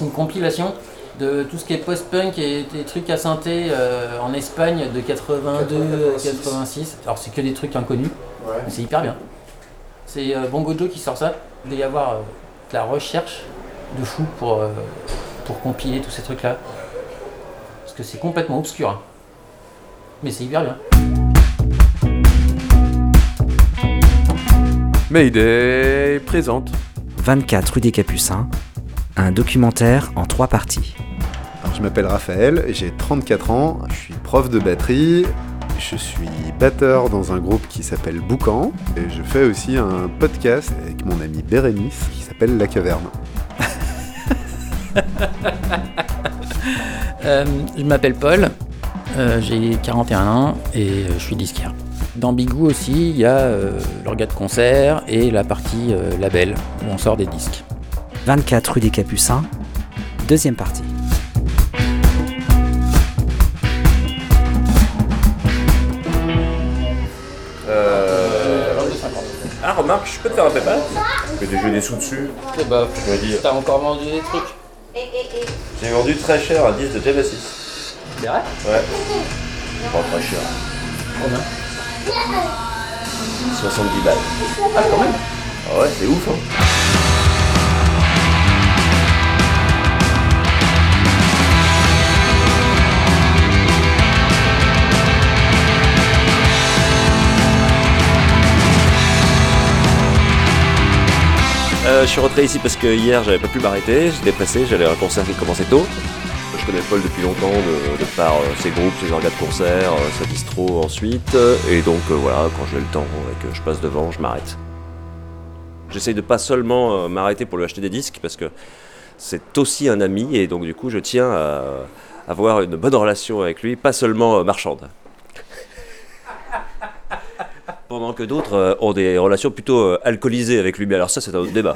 C'est une compilation de tout ce qui est post-punk et des trucs à synthé euh, en Espagne de 82 86. Alors c'est que des trucs inconnus, mais c'est hyper bien. C'est euh, Bongo Joe qui sort ça. Il doit y avoir euh, de la recherche de fou pour, euh, pour compiler tous ces trucs-là. Parce que c'est complètement obscur. hein. Mais c'est hyper bien. Mayday présente. 24 rue des Capucins, un documentaire en trois parties. Alors, je m'appelle Raphaël, j'ai 34 ans, je suis prof de batterie, je suis batteur dans un groupe qui s'appelle Boucan, et je fais aussi un podcast avec mon ami Bérénice qui s'appelle La Caverne. Euh, je m'appelle Paul, euh, j'ai 41 ans et euh, je suis disquaire. Dans Bigou aussi, il y a euh, l'orga de concert et la partie euh, label où on sort des disques. 24 rue des Capucins, deuxième partie. Ah, remarque, je peux te faire un PayPal Je vais jouer des sous dessus. Eh bah, Je me dis, t'as encore vendu des trucs j'ai vendu très cher un disque de Genesis. C'est vrai? Ouais. Pas très cher. Combien 70 balles. Ah, quand même Ah ouais, c'est ouf, hein. Euh, je suis rentré ici parce que hier j'avais pas pu m'arrêter, j'étais pressé, j'allais à un concert qui commençait tôt. Je connais Paul depuis longtemps de, par euh, ses groupes, ses organes de concert, euh, sa distro ensuite. Et donc voilà, quand j'ai le temps et que je passe devant, je m'arrête. J'essaye de pas seulement m'arrêter pour lui acheter des disques parce que c'est aussi un ami et donc du coup je tiens à avoir une bonne relation avec lui, pas seulement marchande. Pendant que d'autres euh, ont des relations plutôt euh, alcoolisées avec lui, mais alors ça c'est un autre débat.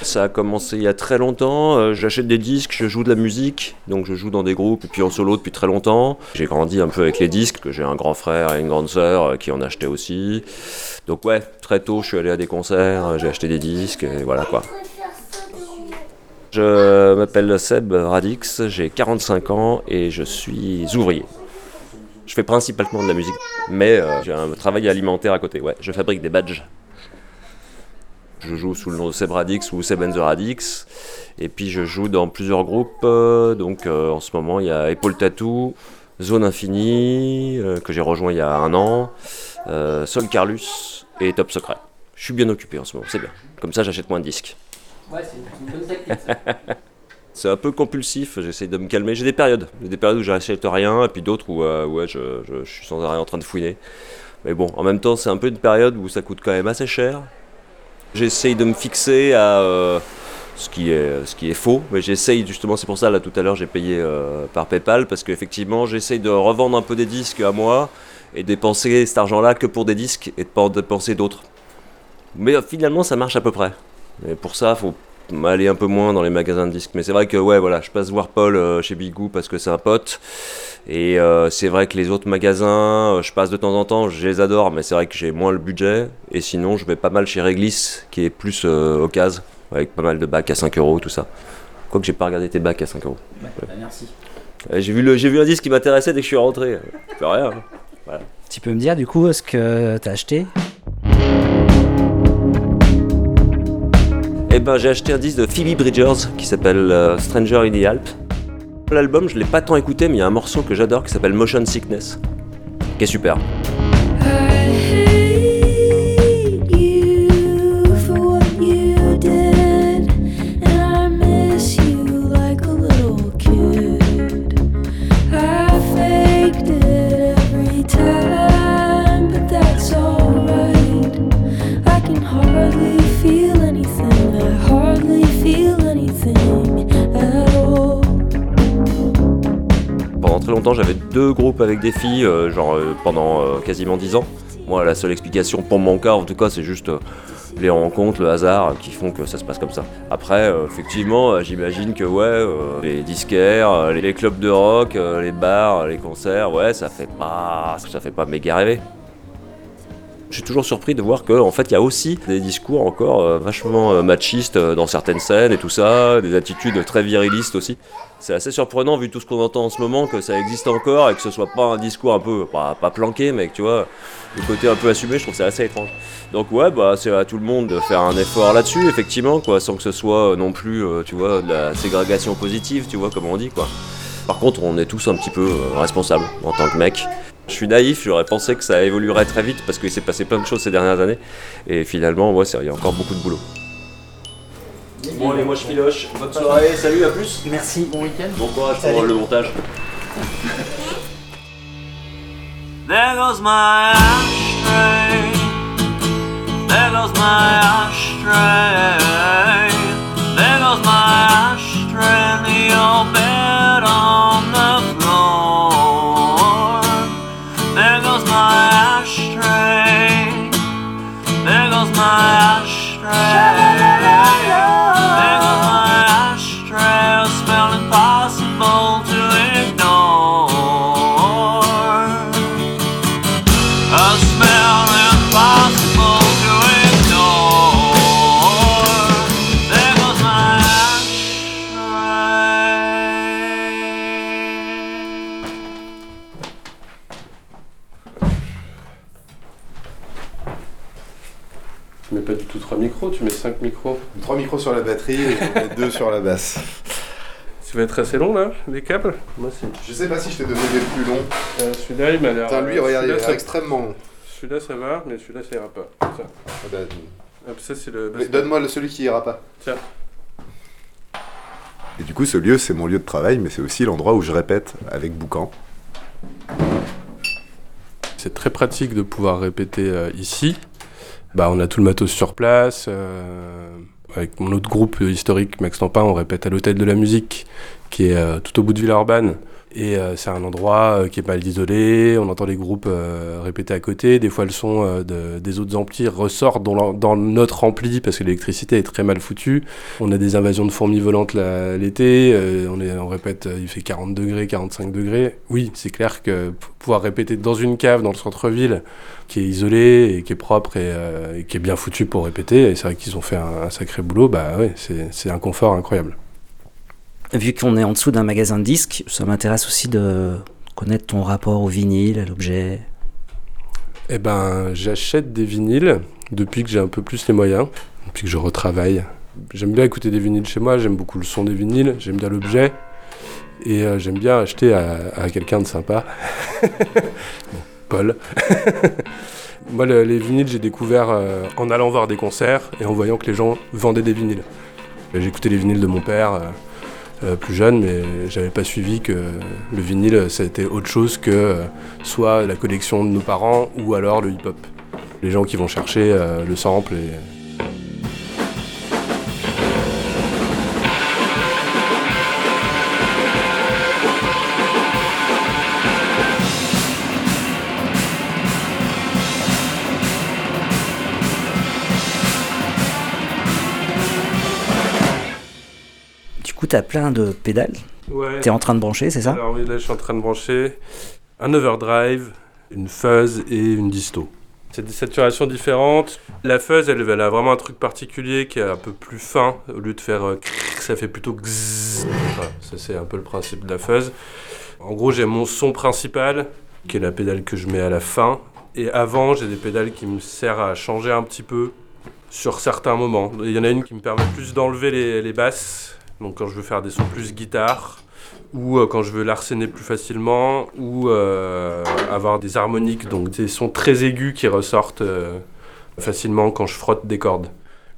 Ça a commencé il y a très longtemps, euh, j'achète des disques, je joue de la musique, donc je joue dans des groupes et puis en solo depuis très longtemps. J'ai grandi un peu avec les disques, que j'ai un grand frère et une grande sœur qui en achetaient aussi. Donc ouais, très tôt je suis allé à des concerts, j'ai acheté des disques et voilà quoi. Je m'appelle Seb Radix, j'ai 45 ans et je suis ouvrier. Je fais principalement de la musique, mais euh, j'ai un travail alimentaire à côté, ouais. Je fabrique des badges. Je joue sous le nom de Seb Radix ou Seb and the Radix. Et puis je joue dans plusieurs groupes. euh, donc euh, en ce moment, il y a Épaule Tattoo, Zone Infinie, euh, que j'ai rejoint il y a un an, Sol Carlus et Top Secret. Je suis bien occupé en ce moment, c'est bien. Comme ça, j'achète moins de disques. Ouais, c'est une bonne technique. C'est un peu compulsif, j'essaie de me calmer. J'ai des périodes. J'ai des périodes où j'achète rien, et puis d'autres où euh, je, suis sans arrêt en train de fouiner. Mais bon, en même temps, c'est un peu une période où ça coûte quand même assez cher. J'essaye de me fixer à euh, ce, qui est, faux, mais j'essaye justement, c'est pour ça, là tout à l'heure, j'ai payé euh, par PayPal, parce qu'effectivement, j'essaye de revendre un peu des disques à moi et dépenser cet argent-là que pour des disques et de pas en dépenser d'autres. Mais finalement, ça marche à peu près. Et pour ça, faut aller un peu moins dans les magasins de disques. Mais c'est vrai que ouais, voilà, je passe voir Paul euh, chez Bigou parce que c'est un pote. Et euh, c'est vrai que les autres magasins, euh, je passe de temps en temps, je les adore, mais c'est vrai que j'ai moins le budget. Et sinon, je vais pas mal chez Réglisse, qui est plus euh, occasion, avec pas mal de bacs à 5 euros, tout ça. Quoique j'ai pas regardé tes bacs à 5 euros. Bah, bah, merci. J'ai vu, le- j'ai vu un disque qui m'intéressait dès que je suis rentré. Rien. hein. Tu peux me dire du coup ce que t'as acheté? Eh ben, j'ai acheté un disque de Phoebe Bridgers qui s'appelle euh, Stranger in the Alps. L'album, je l'ai pas tant écouté, mais il y a un morceau que j'adore qui s'appelle Motion Sickness, qui est super. Longtemps, j'avais deux groupes avec des filles, euh, genre euh, pendant euh, quasiment dix ans. Moi, la seule explication pour mon cas, en tout cas, c'est juste les rencontres, le hasard qui font que ça se passe comme ça. Après, effectivement, j'imagine que ouais, les disquaires, les clubs de rock, les bars, les concerts, ouais, ça fait pas, ça fait pas méga rêver. Je suis toujours surpris de voir qu'en en fait, il y a aussi des discours encore euh, vachement euh, machistes euh, dans certaines scènes et tout ça, des attitudes très virilistes aussi. C'est assez surprenant vu tout ce qu'on entend en ce moment que ça existe encore et que ce soit pas un discours un peu, pas, planqué, mais que tu vois, le côté un peu assumé, je trouve ça assez étrange. Donc ouais, bah c'est à tout le monde de faire un effort là-dessus, effectivement, quoi, sans que ce soit non plus, tu vois, de la ségrégation positive, tu vois, comme on dit, quoi. Par contre, on est tous un petit peu responsables en tant que mec. Je suis naïf, j'aurais pensé que ça évoluerait très vite parce qu'il s'est passé plein de choses ces dernières années. Et finalement, ouais, il y a encore beaucoup de boulot. Bon, allez, moi je filoche. Bonne soirée, salut, à plus. Merci, bon week-end. Bon courage pour le montage. There goes my ashtray. There goes my ashtray. micros. 3 micros sur la batterie et 2 sur la basse. Tu vas être assez long là, les câbles Moi, Je sais pas si je t'ai donné des plus longs. Euh, celui-là, il m'a l'air. Putain, lui, euh, regarde, il est extrêmement long. Celui-là, ça va, mais celui-là, ça ira pas. Ça, ah, bah, euh, ah ça c'est le. Donne-moi celui qui ira pas. Tiens. Et du coup, ce lieu, c'est mon lieu de travail, mais c'est aussi l'endroit où je répète avec Boucan. C'est très pratique de pouvoir répéter ici, bah, on a tout le matos sur place. euh, avec mon autre groupe historique, Max Tampin, on répète à l'Hôtel de la Musique, qui est euh, tout au bout de Villeurbanne. Et euh, c'est un endroit euh, qui est mal isolé. On entend les groupes euh, répéter à côté. Des fois, le son euh, de- des autres amplis ressort dans, dans notre ampli parce que l'électricité est très mal foutue. On a des invasions de fourmis volantes la- l'été. euh, on, on répète, euh, il fait 40 degrés, 45 degrés. Oui, c'est clair que pouvoir répéter dans une cave dans le centre-ville qui est isolée et qui est propre et, et qui est bien foutu pour répéter, et c'est vrai qu'ils ont fait un, sacré boulot, bah ouais, c'est un confort incroyable. Vu qu'on est en dessous d'un magasin de disques, ça m'intéresse aussi de connaître ton rapport au vinyle, à l'objet. Eh ben, j'achète des vinyles depuis que j'ai un peu plus les moyens, depuis que je retravaille. J'aime bien écouter des vinyles chez moi, j'aime beaucoup le son des vinyles, j'aime bien l'objet, et euh, j'aime bien acheter à, quelqu'un de sympa. Paul. Moi, le- les vinyles, j'ai découvert euh, en allant voir des concerts et en voyant que les gens vendaient des vinyles. J'écoutais les vinyles de mon père. euh, euh, plus jeune, mais j'avais pas suivi que le vinyle, ça a autre chose que euh, soit la collection de nos parents ou alors le hip-hop. Les gens qui vont chercher euh, le sample et. T'as plein de pédales. Ouais. T'es en train de brancher, c'est ça? Alors oui, là je suis en train de brancher un overdrive, une fuzz et une disto. C'est des saturations différentes. La fuzz, elle, elle a vraiment un truc particulier qui est un peu plus fin. Au lieu de faire euh, ça fait plutôt gzzz. Voilà, ça c'est un peu le principe de la fuzz. En gros, j'ai mon son principal, qui est la pédale que je mets à la fin. Et avant, j'ai des pédales qui me servent à changer un petit peu sur certains moments. Il y en a une qui me permet plus d'enlever les, les basses, donc quand je veux faire des sons plus guitare, ou euh, quand je veux l'arsener plus facilement, ou euh, avoir des harmoniques, donc des sons très aigus qui ressortent euh, facilement quand je frotte des cordes.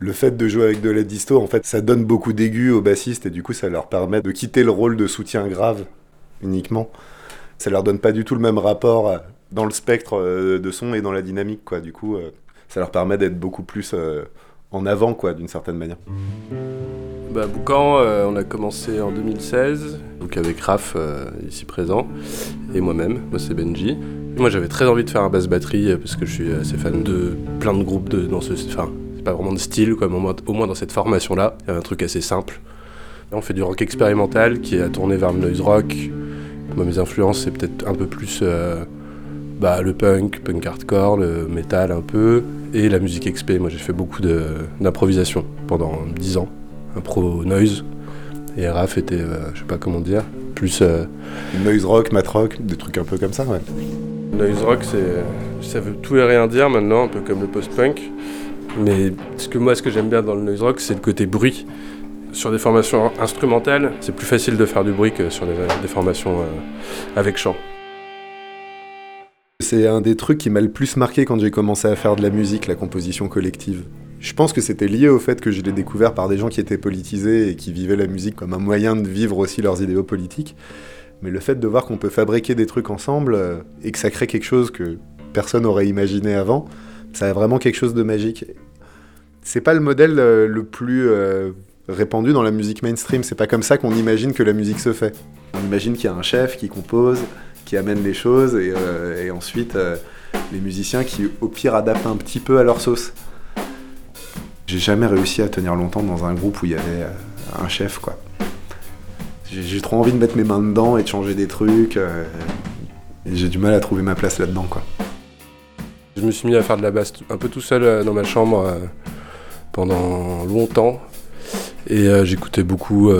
Le fait de jouer avec de la disto, en fait, ça donne beaucoup d'aigus aux bassistes et du coup, ça leur permet de quitter le rôle de soutien grave uniquement. Ça leur donne pas du tout le même rapport dans le spectre de son et dans la dynamique, quoi. Du coup, ça leur permet d'être beaucoup plus en avant, quoi, d'une certaine manière. Bah, Boucan, euh, on a commencé en 2016, donc avec Raph euh, ici présent, et moi-même, moi c'est Benji. Moi j'avais très envie de faire un basse batterie euh, parce que je suis assez fan de plein de groupes de, dans ce. Enfin, c'est pas vraiment de style, quoi, mais au moins, dans cette formation-là, il y avait un truc assez simple. On fait du rock expérimental qui est tourné vers le noise rock. Moi, mes influences, c'est peut-être un peu plus bah, le punk, punk hardcore, le metal un peu, et la musique XP. Moi j'ai fait beaucoup d'improvisation pendant 10 ans impro noise. Et Raph était, euh, je sais pas comment dire, plus. euh, Noise rock, mat rock, des trucs un peu comme ça, ouais. noise rock, c'est, ça veut tout et rien dire maintenant, un peu comme le post-punk. Mais ce que moi, ce que j'aime bien dans le noise rock, c'est le côté bruit. Sur des formations instrumentales, c'est plus facile de faire du bruit que sur des, des formations euh, avec chant. C'est un des trucs qui m'a le plus marqué quand j'ai commencé à faire de la musique, la composition collective. Je pense que c'était lié au fait que je l'ai découvert par des gens qui étaient politisés et qui vivaient la musique comme un moyen de vivre aussi leurs idéaux politiques. Mais le fait de voir qu'on peut fabriquer des trucs ensemble euh, et que ça crée quelque chose que personne n'aurait imaginé avant, ça a vraiment quelque chose de magique. C'est pas le modèle euh, le plus euh, répandu dans la musique mainstream, c'est pas comme ça qu'on imagine que la musique se fait. On imagine qu'il y a un chef qui compose, qui amène les choses et, euh, ensuite euh, les musiciens qui au pire adaptent un petit peu à leur sauce. J'ai jamais réussi à tenir longtemps dans un groupe où il y avait euh, un chef quoi. J'ai trop envie de mettre mes mains dedans et de changer des trucs. j'ai du mal à trouver ma place là-dedans quoi. Je me suis mis à faire de la basse un peu tout seul dans ma chambre pendant longtemps. Et j'écoutais beaucoup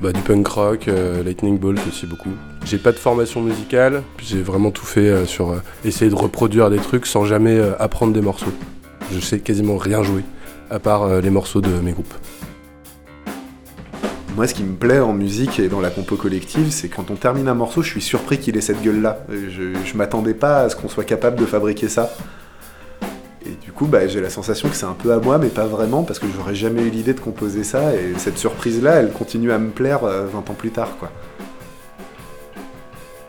bah, du punk rock, euh, Lightning Bolt aussi beaucoup. J'ai pas de formation musicale, j'ai vraiment tout fait euh, sur euh, essayer de reproduire des trucs sans jamais apprendre des morceaux. Je sais quasiment rien jouer, à part les morceaux de mes groupes. Moi, ce qui me plaît en musique et dans la compo collective, c'est quand on termine un morceau, je suis surpris qu'il ait cette gueule-là. Je, je m'attendais pas à ce qu'on soit capable de fabriquer ça. Et du coup, bah, j'ai la sensation que c'est un peu à moi, mais pas vraiment, parce que j'aurais jamais eu l'idée de composer ça, et cette surprise-là, elle continue à me plaire euh, 20 ans plus tard, quoi.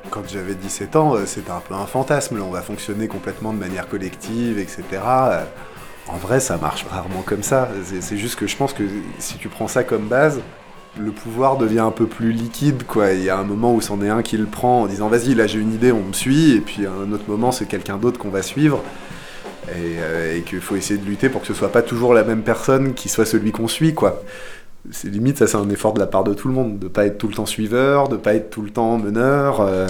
Quand j'avais 17 ans, euh, c'était un peu un fantasme, là, on va fonctionner complètement de manière collective, etc. Euh, En vrai, ça marche rarement comme ça. C'est- C'est juste que je pense que si tu prends ça comme base, le pouvoir devient un peu plus liquide, quoi. Il y a un moment où c'en est un qui le prend en disant vas-y, là j'ai une idée, on me suit, et puis à un autre moment c'est quelqu'un d'autre qu'on va suivre, et, euh, et qu'il faut essayer de lutter pour que ce soit pas toujours la même personne qui soit celui qu'on suit, quoi. C'est limite, ça c'est un effort de la part de tout le monde, de pas être tout le temps suiveur, de pas être tout le temps meneur. euh,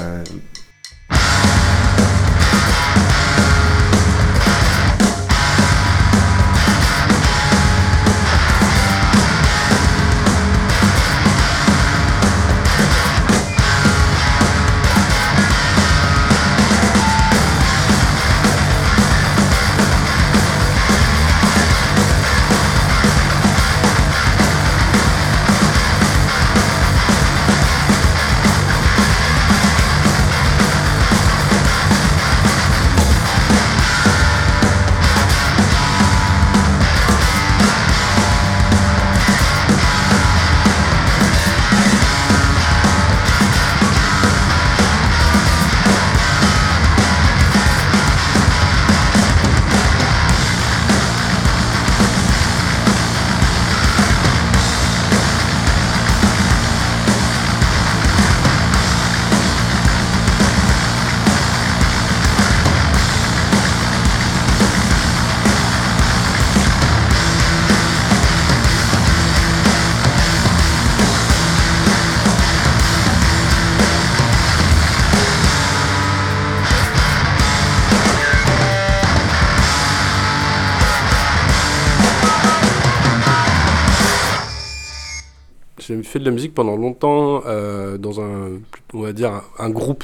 de la musique pendant longtemps euh, dans un, on va dire, un, groupe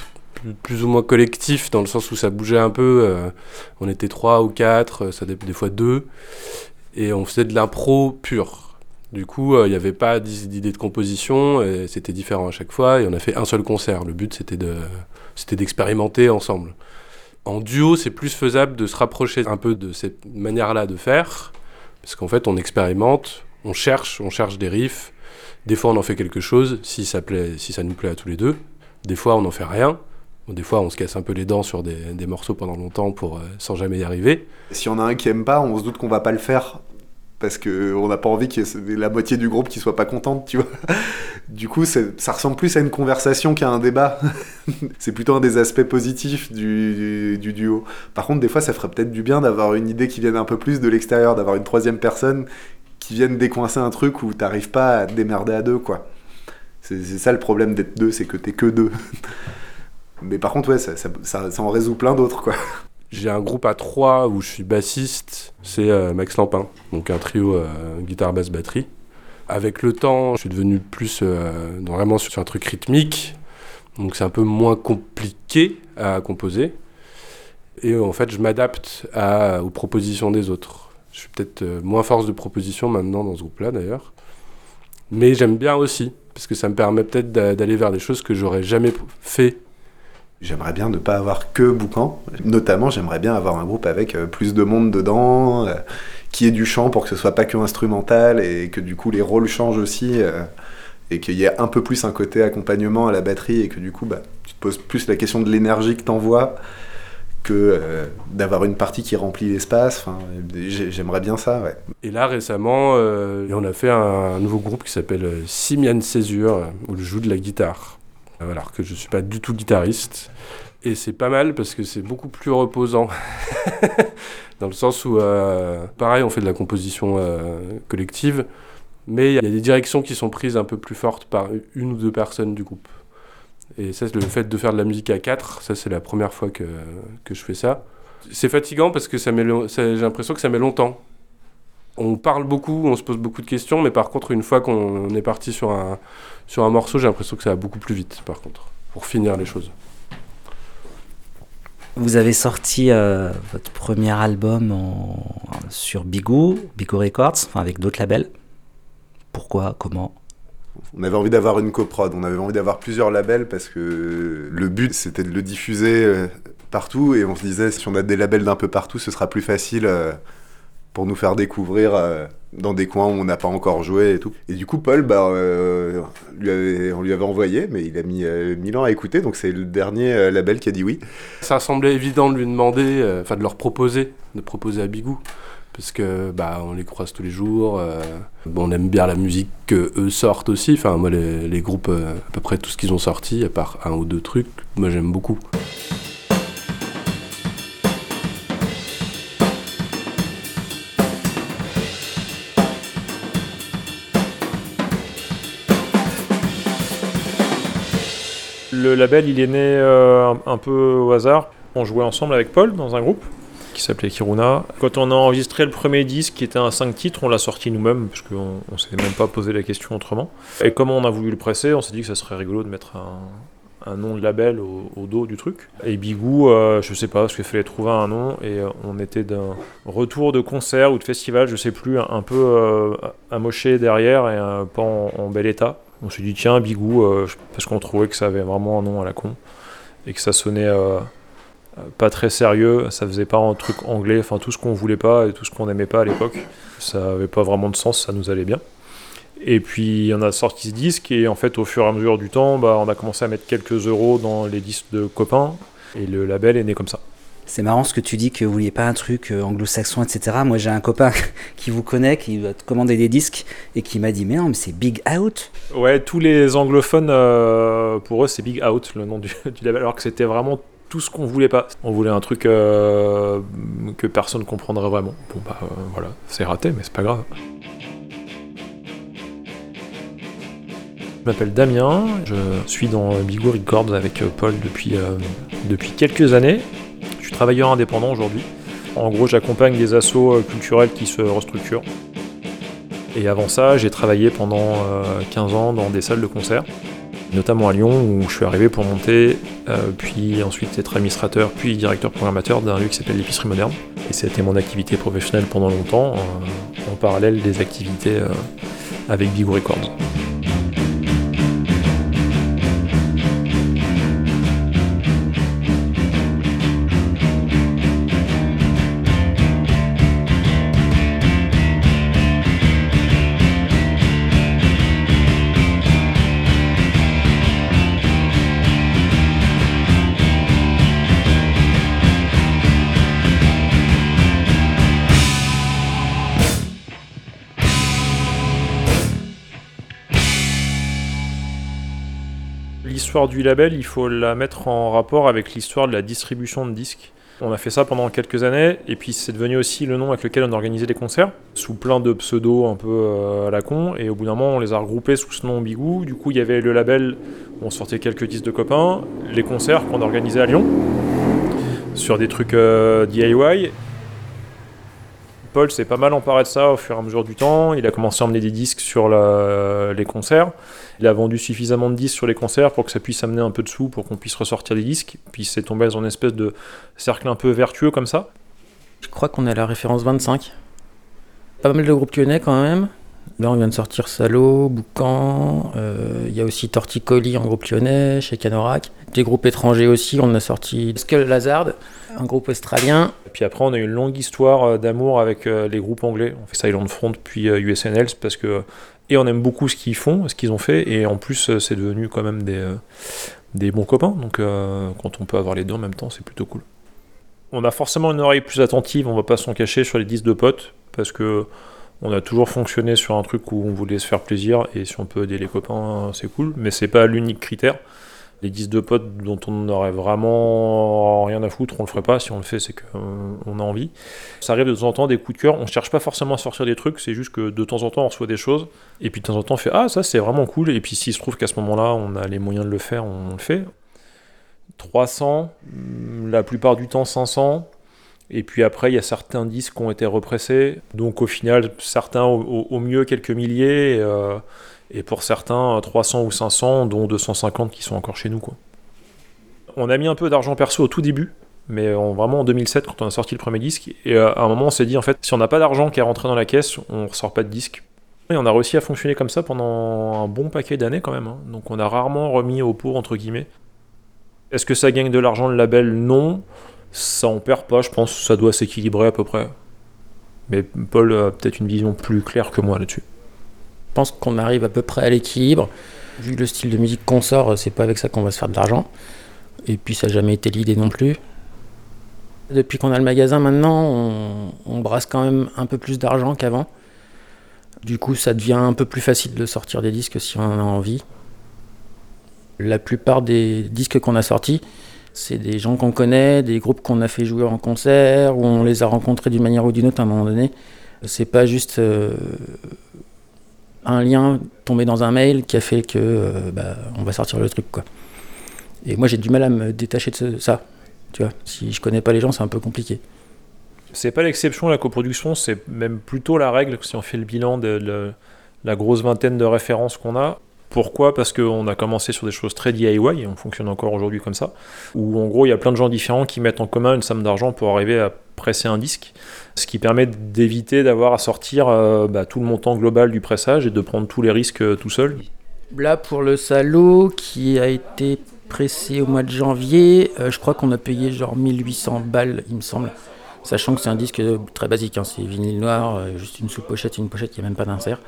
plus, ou moins collectif dans le sens où ça bougeait un peu. euh, on était trois ou quatre, euh, ça dé- des fois deux, et on faisait de l'impro pure. Du coup, euh, il n'y avait pas d'i- d'idée de composition, c'était différent à chaque fois, et on a fait un seul concert. Le but, c'était de, c'était d'expérimenter ensemble. En duo, c'est plus faisable de se rapprocher un peu de cette manière-là de faire, parce qu'en fait, on expérimente, on cherche, on cherche des riffs. Des fois, on en fait quelque chose, si ça, nous plaît à tous les deux. Des fois, on n'en fait rien. Des fois, on se casse un peu les dents sur des, morceaux pendant longtemps pour, euh, sans jamais y arriver. Si on a un qui aime pas, on se doute qu'on va pas le faire parce que on n'a pas envie ait la moitié du groupe qui soit pas contente, tu vois. Du coup, ça ressemble plus à une conversation qu'à un débat. c'est plutôt un des aspects positifs du duo. Par contre, des fois, ça ferait peut-être du bien d'avoir une idée qui vienne un peu plus de l'extérieur, d'avoir une troisième personne qui vienne décoincer un truc où t'arrives pas à te démerder à deux, quoi. C'est ça le problème d'être deux, c'est que t'es que deux. Mais par contre, ouais, ça, en résout plein d'autres, quoi. J'ai un groupe à trois où je suis bassiste, c'est euh, Max Lampin, donc un trio euh, guitare, basse, batterie. Avec le temps, je suis devenu plus euh, vraiment sur un truc rythmique, donc c'est un peu moins compliqué à composer. Et en fait, je m'adapte aux propositions des autres. Je suis peut-être euh, moins force de proposition maintenant dans ce groupe-là d'ailleurs. Mais j'aime bien aussi, parce que ça me permet peut-être d'a- d'aller vers des choses que j'aurais jamais fait J'aimerais bien ne pas avoir que Boucan. Notamment, j'aimerais bien avoir un groupe avec euh, plus de monde dedans, euh, qui ait du chant pour que ce soit pas que instrumental et que du coup les rôles changent aussi et qu'il y ait un peu plus un côté accompagnement à la batterie et que du coup bah, tu te poses plus la question de l'énergie que t'envoies que euh, d'avoir une partie qui remplit l'espace. J'aimerais bien ça. Et là, récemment, euh, on a fait un, nouveau groupe qui s'appelle euh, Simian Césure, où je joue de la guitare. Alors que je suis pas du tout guitariste. Et c'est pas mal parce que c'est beaucoup plus reposant. Dans le sens où, pareil, on fait de la composition collective, mais il y a des directions qui sont prises un peu plus fortes par une ou deux personnes du groupe. Et ça, le fait de faire de la musique à quatre, ça c'est la première fois que, que je fais ça. C'est fatigant parce que ça ça- j'ai l'impression que ça met longtemps. On parle beaucoup, on se pose beaucoup de questions, mais par contre, une fois qu'on est parti sur un, sur un morceau, j'ai l'impression que ça va beaucoup plus vite, par contre, pour finir les choses. Vous avez sorti euh, votre premier album sur Bigou, Bigou Records, enfin avec d'autres labels. Pourquoi? Comment? On avait envie d'avoir une coprod, on avait envie d'avoir plusieurs labels parce que le but c'était de le diffuser euh, partout et on se disait si on a des labels d'un peu partout ce sera plus facile euh, pour nous faire découvrir euh, dans des coins où on n'a pas encore joué et tout. Et du coup Paul, bah, on lui avait envoyé mais il a mis euh, mille ans à écouter donc c'est le dernier label qui a dit oui. Ça semblait évident de lui demander, enfin de leur proposer, de proposer à Bigou, parce que bah on les croise tous les jours. euh, bon, on aime bien la musique que eux sortent aussi. Enfin moi les, groupes, euh, à peu près tout ce qu'ils ont sorti, à part un ou deux trucs, moi j'aime beaucoup. Le label, il est né euh, un peu au hasard. On jouait ensemble avec Paul dans un groupe qui s'appelait Kiruna. Quand on a enregistré le premier disque, qui était un 5 titres, on l'a sorti nous-mêmes, parce qu'on on s'est même pas posé la question autrement. Et comme on a voulu le presser, on s'est dit que ça serait rigolo de mettre un, nom de label au, dos du truc. Et Bigou, euh, je sais pas, parce qu'il fallait trouver un nom, et euh, on était d'un retour de concert ou de festival, je sais plus, un, peu euh, amoché derrière et euh, pas en, en bel état. On s'est dit, tiens, Bigou, parce qu'on trouvait que ça avait vraiment un nom à la con, et que ça sonnait pas très sérieux, ça faisait pas un truc anglais, enfin tout ce qu'on voulait pas et tout ce qu'on aimait pas à l'époque. Ça avait pas vraiment de sens, ça nous allait bien. Et puis on a sorti ce disque et en fait au fur et à mesure du temps, bah, on a commencé à mettre quelques euros dans les disques de copains et le label est né comme ça. C'est marrant ce que tu dis que vous vouliez pas un truc euh, anglo-saxon, etc. Moi j'ai un copain qui vous connaît, qui va te commander des disques et qui m'a dit mais non mais c'est Big Out. Ouais, tous les anglophones, euh, pour eux c'est Big Out le nom du, du label, alors que c'était vraiment tout ce qu'on voulait pas. On voulait un truc euh, que personne comprendrait vraiment. Bon bah euh, voilà, c'est raté mais c'est pas grave. Je m'appelle Damien, je suis dans Bigou Records avec euh, Paul depuis, depuis quelques années. Je suis travailleur indépendant aujourd'hui. En gros, j'accompagne des assos culturels qui se restructurent. Et avant ça, j'ai travaillé pendant euh, 15 ans dans des salles de concert, notamment à Lyon où je suis arrivé pour monter euh, puis ensuite être administrateur, puis directeur programmateur d'un lieu qui s'appelle l'épicerie moderne. Et c'était mon activité professionnelle pendant longtemps, en parallèle des activités euh, avec Bigou Records. L'histoire du label, il faut la mettre en rapport avec l'histoire de la distribution de disques. On a fait ça pendant quelques années, et puis c'est devenu aussi le nom avec lequel on organisait des concerts, sous plein de pseudos un peu euh, à la con, et au bout d'un moment on les a regroupés sous ce nom Bigou. Du coup il y avait le label où on sortait quelques disques de copains, les concerts qu'on organisait à Lyon, sur des trucs euh, DIY. Paul s'est pas mal emparé de ça au fur et à mesure du temps. Il a commencé à emmener des disques sur les concerts. Il a vendu suffisamment de disques sur les concerts pour que ça puisse amener un peu de sous pour qu'on puisse ressortir des disques. Puis c'est tombé dans une espèce de cercle un peu vertueux comme ça. Je crois qu'on est à la référence 25. Pas mal de groupes lyonnais quand même. Là, on vient de sortir Salo, Boucan. euh, Il y a aussi Torticolis en groupe lyonnais, chez Canorac. Des groupes étrangers aussi. On a sorti Skull Lazard, un groupe australien. Et puis après, on a une longue histoire euh, d'amour avec euh, les groupes anglais. On fait Silent Front puis euh, USNL parce que et on aime beaucoup ce qu'ils font, ce qu'ils ont fait, et en plus euh, c'est devenu quand même des, euh, des bons copains. Donc euh, quand on peut avoir les deux en même temps, c'est plutôt cool. On a forcément une oreille plus attentive, on va pas s'en cacher sur les disques de potes parce que on a toujours fonctionné sur un truc où on voulait se faire plaisir et si on peut aider les copains, c'est cool, mais c'est pas l'unique critère. Les disques de potes dont on aurait vraiment rien à foutre, on le ferait pas. Si on le fait, c'est qu'on a envie. Ça arrive de temps en temps des coups de cœur. On cherche pas forcément à sortir des trucs, c'est juste que de temps en temps on reçoit des choses et puis de temps en temps on fait ah ça c'est vraiment cool. Et puis s'il se trouve qu'à ce moment-là on a les moyens de le faire, on le fait. 300, mm, la plupart du temps 500. Et puis après, il y a certains disques qui ont été repressés. Donc au final, certains au, mieux quelques milliers. Euh, et pour certains, 300 ou 500, dont 250 qui sont encore chez nous. On a mis un peu d'argent perso au tout début. Mais en- vraiment en 2007, quand on a sorti le premier disque. Et euh, à un moment, on s'est dit, en fait, si on n'a pas d'argent qui est rentré dans la caisse, on ressort pas de disque. Et on a réussi à fonctionner comme ça pendant un bon paquet d'années quand même. hein. Donc on a rarement remis au pot, entre guillemets. Est-ce que ça gagne de l'argent le label? Non. Ça en perd pas, je pense. Ça doit s'équilibrer à peu près. Mais Paul a peut-être une vision plus claire que moi là-dessus. Je pense qu'on arrive à peu près à l'équilibre. Vu le style de musique qu'on sort, c'est pas avec ça qu'on va se faire de l'argent. Et puis ça n'a jamais été l'idée non plus. Depuis qu'on a le magasin maintenant, on, brasse quand même un peu plus d'argent qu'avant. Du coup, ça devient un peu plus facile de sortir des disques si on en a envie. La plupart des disques qu'on a sortis, c'est des gens qu'on connaît, des groupes qu'on a fait jouer en concert, ou on les a rencontrés d'une manière ou d'une autre à un moment donné. C'est pas juste euh, un lien tombé dans un mail qui a fait que euh, bah, on va sortir le truc quoi. Et moi j'ai du mal à me détacher de ça. Tu vois, si je connais pas les gens, c'est un peu compliqué. C'est pas l'exception, la coproduction, c'est même plutôt la règle si on fait le bilan de, la grosse vingtaine de références qu'on a. Pourquoi? Parce qu'on a commencé sur des choses très DIY et on fonctionne encore aujourd'hui comme ça. Où en gros il y a plein de gens différents qui mettent en commun une somme d'argent pour arriver à presser un disque. Ce qui permet d'éviter d'avoir à sortir euh, bah, tout le montant global du pressage et de prendre tous les risques euh, tout seul. Là pour le salaud qui a été pressé au mois de janvier, euh, je crois qu'on a payé genre 1800 balles il me semble. Sachant que c'est un disque très basique, hein, c'est vinyle noir, juste une sous-pochette, une pochette qui a même pas d'insert.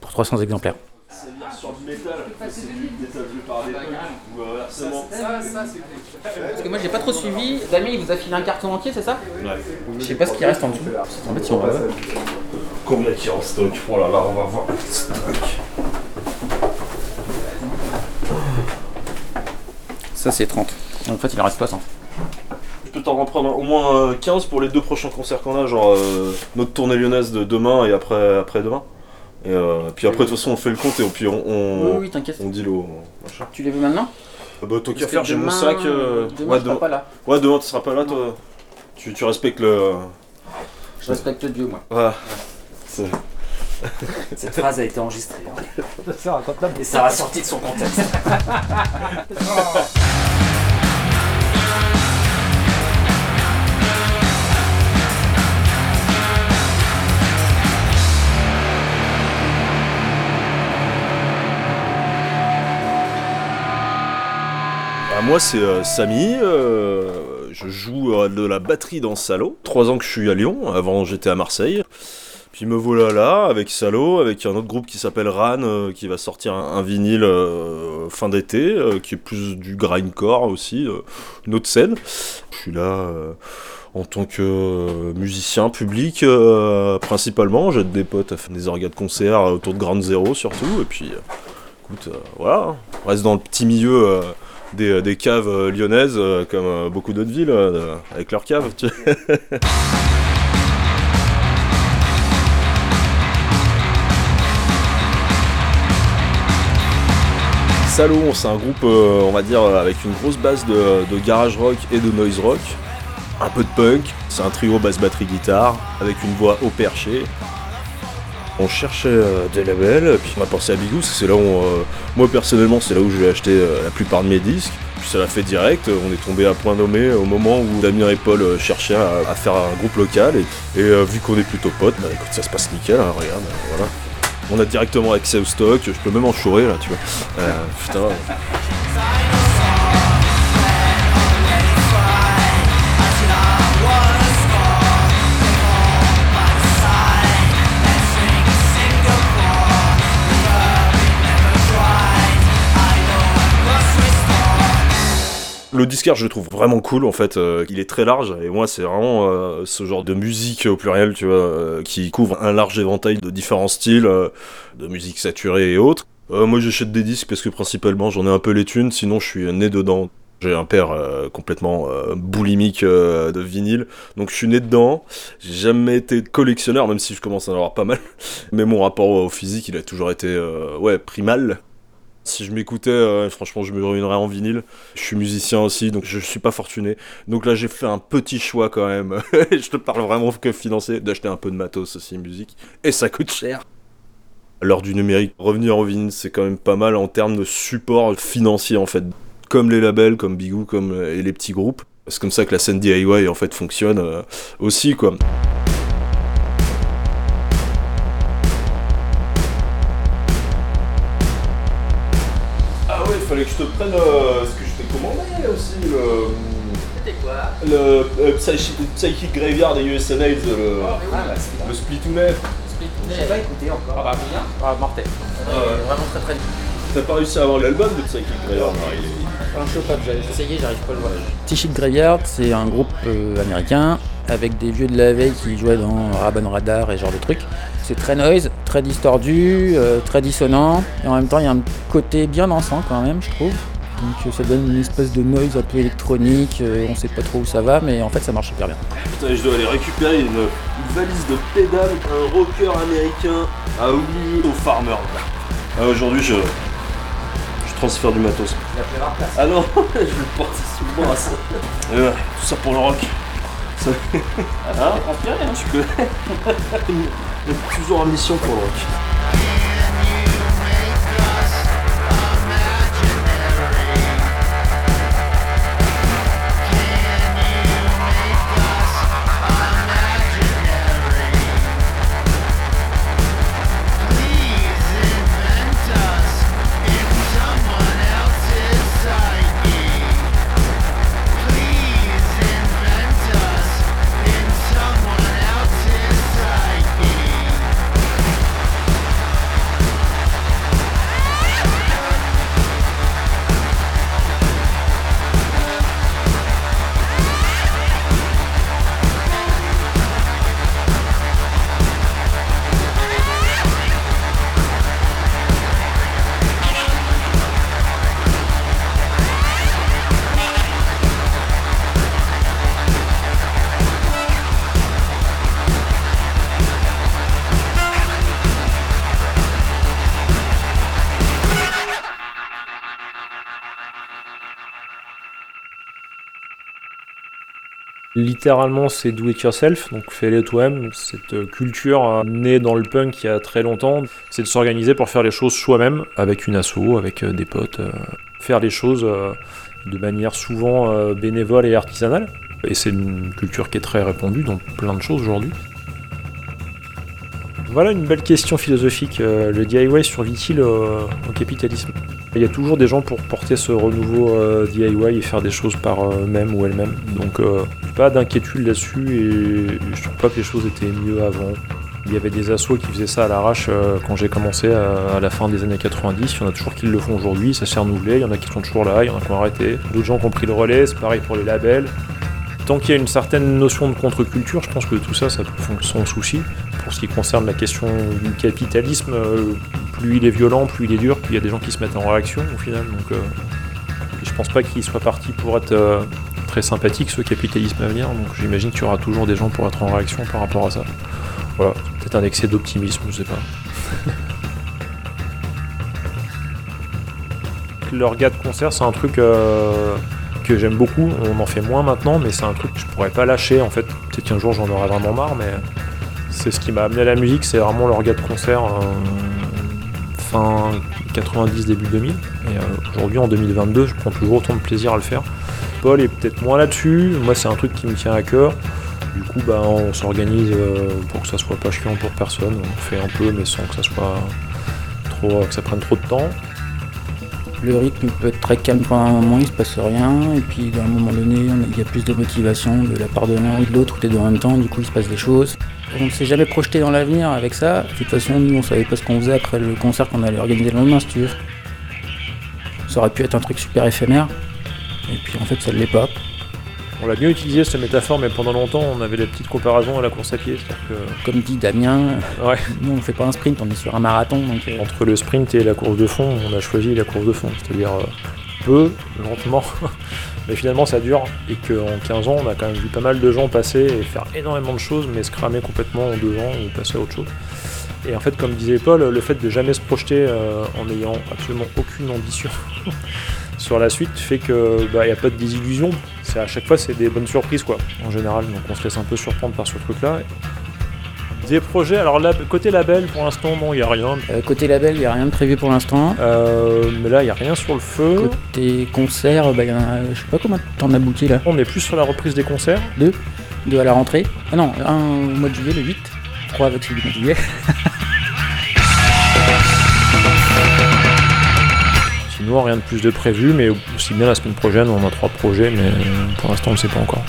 Pour 300 exemplaires. Sur du métal, c'est du métal vu par des ou inversement. Parce que moi j'ai pas trop suivi. Damien il vous a filé un carton entier, c'est ça Ouais. Je sais pas ce qui reste en dessous. En fait, si on va voir. Combien qui est en stock Oh là là, on va voir le stock. Ça c'est 30. En fait il en reste 60. Je peux t'en reprendre au moins euh, 15 pour les deux prochains concerts qu'on a, genre euh, notre tournée lyonnaise de demain et après, après demain. Et euh, puis après, de toute façon, on fait le compte et puis on, on, Oui, on dit le machin. Tu les veux maintenant Ah bah, tant qu'à faire, j'ai mon demain- sac. euh, demain, je serai pas là. Ouais, demain, tu seras pas là, toi. Tu, tu respectes le. Je respecte Dieu moi. Voilà. Cette phrase a été enregistrée. hein. Ça raconte Et ça va sortir de son contexte. Bah, moi, c'est euh, Samy. euh, je joue euh, de la batterie dans Salo. Trois ans que je suis à Lyon. Avant, j'étais à Marseille. Puis me voilà là, avec Salo, avec un autre groupe qui s'appelle Ran, qui va sortir un, vinyle fin d'été, qui est plus du grindcore aussi, euh, une autre scène. Je suis là en tant que musicien public, principalement. J'aide des potes à faire des orgas de concert autour de Grande Zéro surtout. Et puis, écoute, voilà, on reste dans le petit milieu. Des, des caves euh, lyonnaises, euh, comme euh, beaucoup d'autres villes, euh, avec leurs caves. tu. Salon, c'est un groupe, euh, on va dire, euh, avec une grosse base de, de garage rock et de noise rock. Un peu de punk. C'est un trio basse batterie guitare avec une voix au perché. On cherchait euh, des labels, puis on a pensé à Bigou, c'est là où, euh, moi personnellement, c'est là où j'ai acheté euh, la plupart de mes disques. Puis ça l'a fait direct, euh, on est tombé à point nommé au moment où Damien et Paul cherchaient à, faire un groupe local. Et, vu qu'on est plutôt potes, bah écoute, ça se passe nickel, hein, regarde, voilà. On a directement accès au stock, je peux même en chourer là, tu vois. Putain. Le disquaire, je le trouve vraiment cool en fait. euh, il est très large et moi, c'est vraiment euh, ce genre de musique au pluriel, tu vois, euh, qui couvre un large éventail de différents styles, de musique saturée et autres. Moi, j'achète des disques parce que principalement, j'en ai un peu les thunes, sinon, je suis né dedans. J'ai un père complètement boulimique de vinyle, donc je suis né dedans. J'ai jamais été collectionneur, même si je commence à en avoir pas mal. Mais mon rapport au physique, il a toujours été ouais primal. Si je m'écoutais, euh, franchement, je me ruinerais en vinyle. Je suis musicien aussi, donc je suis pas fortuné. Donc là, j'ai fait un petit choix quand même. je te parle vraiment que financier, d'acheter un peu de matos aussi, musique. Et ça coûte cher. L'heure du numérique, revenir au vinyle, c'est quand même pas mal en termes de support financier en fait. Comme les labels, comme Bigou, comme euh, et les petits groupes. C'est comme ça que la scène DIY en fait fonctionne euh, aussi quoi. Ah que je te prenne euh, ce que je t'ai commandé aussi, le... C'était quoi Le euh, Psychic, Psychic Graveyard des USN AIDS, le, Ah, mais oui. le Splitounet. J'ai pas écouté encore. Ah bah bien. Ah mortel. Ah ouais. Vraiment très très bien. T'as pas réussi à avoir l'album de Psychic Graveyard non, il est- j'ai essayé, j'arrive pas à le voir. Psychic Graveyard, c'est un groupe euh, américain avec des vieux de la veille qui jouaient dans Raban Radar et ce genre de trucs. C'est très noise, très distordu, euh, très dissonant, et en même temps il y a un côté bien dansant quand même, je trouve. Donc euh, ça donne une espèce de noise un peu électronique, euh, on sait pas trop où ça va, mais en fait ça marche super bien. Putain, je dois aller récupérer une, une valise de pédales, un rocker américain à oublier au farmer. Ah, Aujourd'hui, je, je transfère du matos. Ah non, je vais le porter sous le bras. ça. Et ouais, tout ça pour le rock. Ah, connais Il y a toujours en mission pour le rock. Littéralement, c'est do it yourself, donc fais-le toi-même. Cette euh, culture euh, née dans le punk il y a très longtemps, c'est de s'organiser pour faire les choses soi-même, avec une asso, avec euh, des potes. euh, faire les choses de manière souvent bénévole et artisanale. Et c'est une culture qui est très répandue dans plein de choses aujourd'hui. Voilà une belle question philosophique. Le DIY survit-il au capitalisme Il y a toujours des gens pour porter ce renouveau euh, DIY et faire des choses par eux-mêmes ou elles-mêmes. Donc euh, pas d'inquiétude là-dessus et je trouve pas que les choses étaient mieux avant. Il y avait des assos qui faisaient ça à l'arrache euh, quand j'ai commencé à, la fin des années 90. Il y en a toujours qui le font aujourd'hui, ça s'est renouvelé. Il y en a qui sont toujours là, il y en a qui ont arrêté. D'autres gens qui ont pris le relais, c'est pareil pour les labels. Tant qu'il y a une certaine notion de contre-culture, je pense que tout ça, ça faire sans souci. Pour ce qui concerne la question du capitalisme, plus il est violent, plus il est dur, plus il y a des gens qui se mettent en réaction au final. Donc, euh, je pense pas qu'il soit parti pour être euh, très sympathique ce capitalisme à venir. Donc j'imagine qu'il y aura toujours des gens pour être en réaction par rapport à ça. Voilà, peut-être un excès d'optimisme, je sais pas. L'orga de concert, c'est un truc euh, que j'aime beaucoup. On en fait moins maintenant, mais c'est un truc que je pourrais pas lâcher. En fait, peut-être qu'un jour j'en aurai vraiment marre, mais c'est ce qui m'a amené à la musique. C'est vraiment l'orga de concert euh, fin 90, début 2000. Et euh, aujourd'hui, en 2022, je prends toujours autant de plaisir à le faire. Paul est peut-être moins là-dessus. Moi, c'est un truc qui me tient à cœur. Du coup, bah, on s'organise euh, pour que ça soit pas chiant pour personne. On fait un peu, mais sans que ça soit trop, que ça prenne trop de temps. Le rythme peut être très calme pendant un moment, il se passe rien, et puis à un moment donné, il y a plus de motivation de la part de l'un ou de l'autre, ou des deux en même temps, du coup il se passe des choses. On ne s'est jamais projeté dans l'avenir avec ça. De toute façon, nous on savait pas ce qu'on faisait après le concert qu'on allait organiser le lendemain, si. Ça aurait pu être un truc super éphémère, et puis en fait ça ne l'est pas. On l'a bien utilisé cette métaphore, mais pendant longtemps, on avait la petite comparaison à la course à pied. que- Comme dit Damien, Ouais. nous on fait pas un sprint, on est sur un marathon, donc euh, Entre le sprint et la course de fond, on a choisi la course de fond, c'est-à-dire euh, peu, lentement, mais finalement ça dure, et qu'en 15 ans, on a quand même vu pas mal de gens passer et faire énormément de choses, mais se cramer complètement en deux ans ou passer à autre chose. Et en fait, comme disait Paul, le fait de jamais se projeter euh, en n'ayant absolument aucune ambition sur la suite fait que bah y a pas de désillusion. C'est à chaque fois c'est des bonnes surprises quoi. En général, donc on se laisse un peu surprendre par ce truc-là. Des projets, alors lab- côté label pour l'instant non, il y a rien. euh, côté label, il n'y a rien de prévu pour l'instant. Euh, mais là, il y a rien sur le feu. Côté concert, bah, il y en a, je sais pas combien t'en as booké là. On est plus sur la reprise des concerts. Deux Deux à la rentrée. Ah non, un au mois de juillet, le 8. Trois avec celui du mois de juillet. Rien de plus de prévu, mais aussi bien la semaine prochaine, on a trois projets, mais pour l'instant, on ne sait pas encore.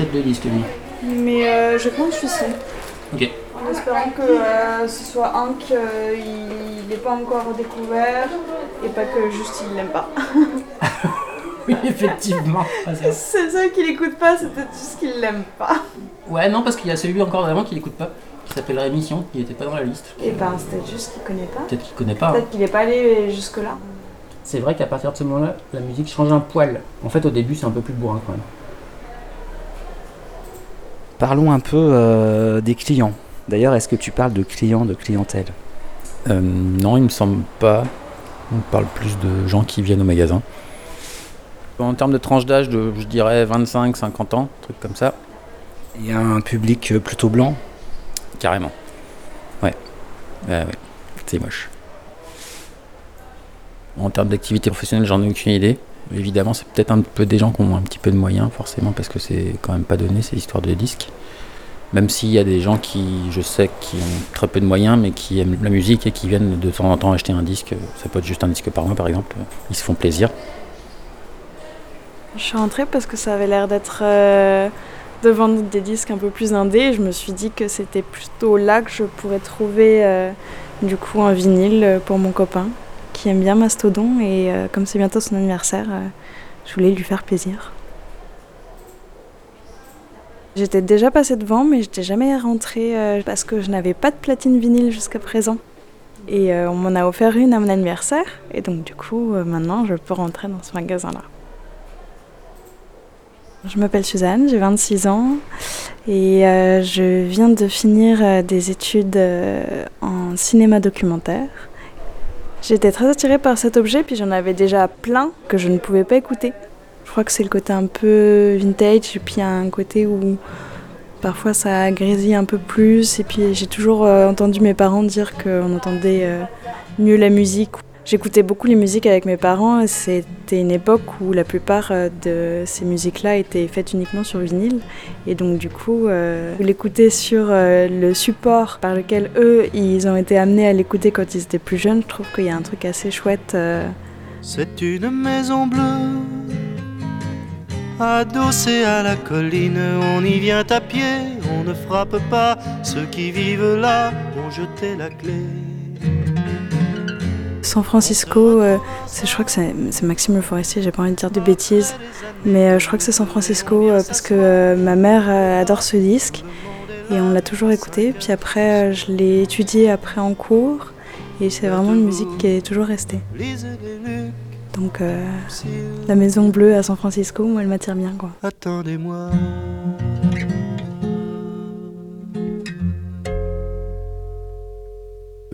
Fait 4 pochettes de disques, lui. Mais euh, je compte celui-ci. Ok. En espérant que euh, ce soit un qu'il n'est pas encore découvert et pas que juste il l'aime pas. Oui, effectivement. C'est ça qu'il écoute pas, c'est peut-être juste qu'il l'aime pas. Ouais, non, parce qu'il y a celui encore d'avant qu'il écoute pas, qui s'appelle Rémission, qui était pas dans la liste. Et ben c'est peut-être juste qu'il connaît pas. Peut-être qu'il connaît pas. hein. Peut-être qu'il n'est pas allé jusque-là. C'est vrai qu'à partir de ce moment-là, la musique change un poil. En fait, au début, c'est un peu plus bourrin quand même. Parlons un peu euh, des clients. D'ailleurs, est-ce que tu parles de clients, de clientèle? Euh, non, il me semble pas. On parle plus de gens qui viennent au magasin. En termes de tranche d'âge, de, je dirais 25, 50 ans, truc comme ça. Il y a un public euh, plutôt blanc? Carrément. Ouais. C'est moche. En termes d'activité professionnelle, j'en ai aucune idée. Évidemment, c'est peut-être un peu des gens qui ont un petit peu de moyens, forcément, parce que c'est quand même pas donné, ces histoires de disques. Même s'il y a des gens qui, je sais, qui ont très peu de moyens, mais qui aiment la musique et qui viennent de temps en temps acheter un disque. Ça peut être juste un disque par mois, par exemple. Ils se font plaisir. Je suis rentrée parce que ça avait l'air d'être euh, de vendre des disques un peu plus indés. Je me suis dit que c'était plutôt là que je pourrais trouver euh, du coup un vinyle pour mon copain qui aime bien Mastodon. Et euh, comme c'est bientôt son anniversaire, euh, je voulais lui faire plaisir. J'étais déjà passée devant, mais j'étais jamais rentrée euh, parce que je n'avais pas de platine vinyle jusqu'à présent. Et on m'en a offert une à mon anniversaire. Et donc du coup, maintenant, je peux rentrer dans ce magasin-là. Je m'appelle Suzanne, j'ai 26 ans et je viens de finir des études en cinéma documentaire. J'étais très attirée par cet objet, puis j'en avais déjà plein que je ne pouvais pas écouter. Je crois que c'est le côté un peu vintage, et puis un côté où parfois ça grésille un peu plus, et puis j'ai toujours euh, entendu mes parents dire qu'on entendait euh, mieux la musique. J'écoutais beaucoup les musiques avec mes parents, c'était une époque où la plupart euh, de ces musiques-là étaient faites uniquement sur vinyle, et donc du coup, euh, l'écouter sur euh, le support par lequel eux, ils ont été amenés à l'écouter quand ils étaient plus jeunes, je trouve qu'il y a un truc assez chouette. C'est une maison bleue, adossée à la colline. On y vient à pied, on ne frappe pas. Ceux qui vivent là ont jeté la clé. San Francisco, euh, je crois que c'est Maxime Le Forestier, j'ai pas envie de dire de bêtises, mais euh, je crois que c'est San Francisco euh, parce que ma mère adore ce disque et on l'a toujours écouté. Puis après, je l'ai étudié après en cours et c'est vraiment une musique qui est toujours restée. Donc la Maison Bleue à San Francisco, moi, elle m'attire bien. Attendez-moi.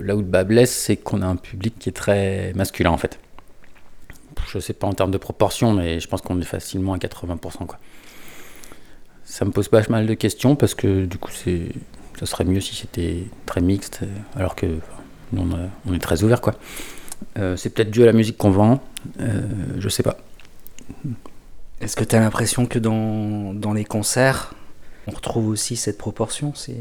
Là où le bas blesse, c'est qu'on a un public qui est très masculin en fait. Je sais pas en termes de proportion, mais je pense qu'on est facilement à 80%. Quoi. Ça me pose pas mal de questions parce que du coup, c'est, ça serait mieux si c'était très mixte, alors que nous, on est très ouvert. Quoi. Euh, c'est peut-être dû à la musique qu'on vend, euh, je sais pas. Est-ce que tu as l'impression que dans, dans les concerts, on retrouve aussi cette proportion? C'est...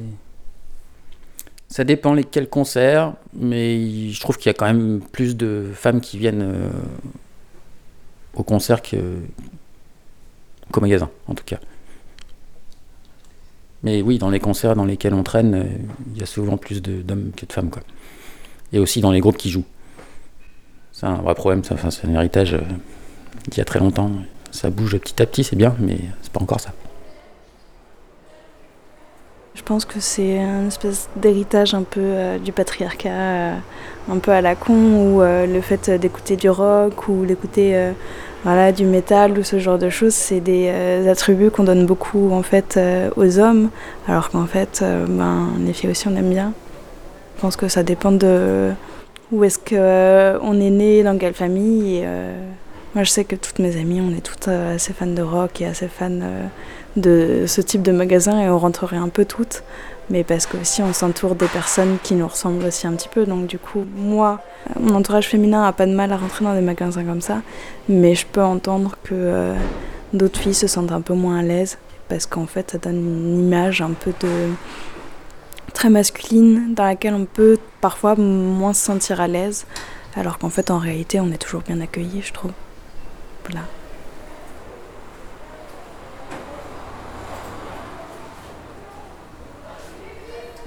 Ça dépend lesquels concerts, mais je trouve qu'il y a quand même plus de femmes qui viennent euh, au concert qu'au magasin, en tout cas. Mais oui, dans les concerts dans lesquels on traîne, euh, il y a souvent plus d'hommes que de femmes. Quoi. Et aussi dans les groupes qui jouent. C'est un vrai problème, c'est un héritage euh, d'il y a très longtemps. Ça bouge petit à petit, c'est bien, mais c'est pas encore ça. Je pense que c'est un espèce d'héritage un peu euh, du patriarcat, euh, un peu à la con, où euh, le fait d'écouter du rock ou d'écouter voilà, du métal ou ce genre de choses, c'est des attributs qu'on donne beaucoup en fait aux hommes, alors qu'en fait, ben, les filles aussi on aime bien. Je pense que ça dépend de où est-ce qu'on est né, dans quelle famille. moi je sais que toutes mes amies, on est toutes assez fans de rock et assez fans de ce type de magasin et on rentrerait un peu toutes, mais parce que aussi on s'entoure des personnes qui nous ressemblent aussi un petit peu. Donc du coup, moi, mon entourage féminin a pas de mal à rentrer dans des magasins comme ça, mais je peux entendre que euh, d'autres filles se sentent un peu moins à l'aise. parce qu'en fait ça donne une image un peu de très masculine dans laquelle on peut parfois moins se sentir à l'aise, alors qu'en fait en réalité on est toujours bien accueilli, je trouve. Voilà.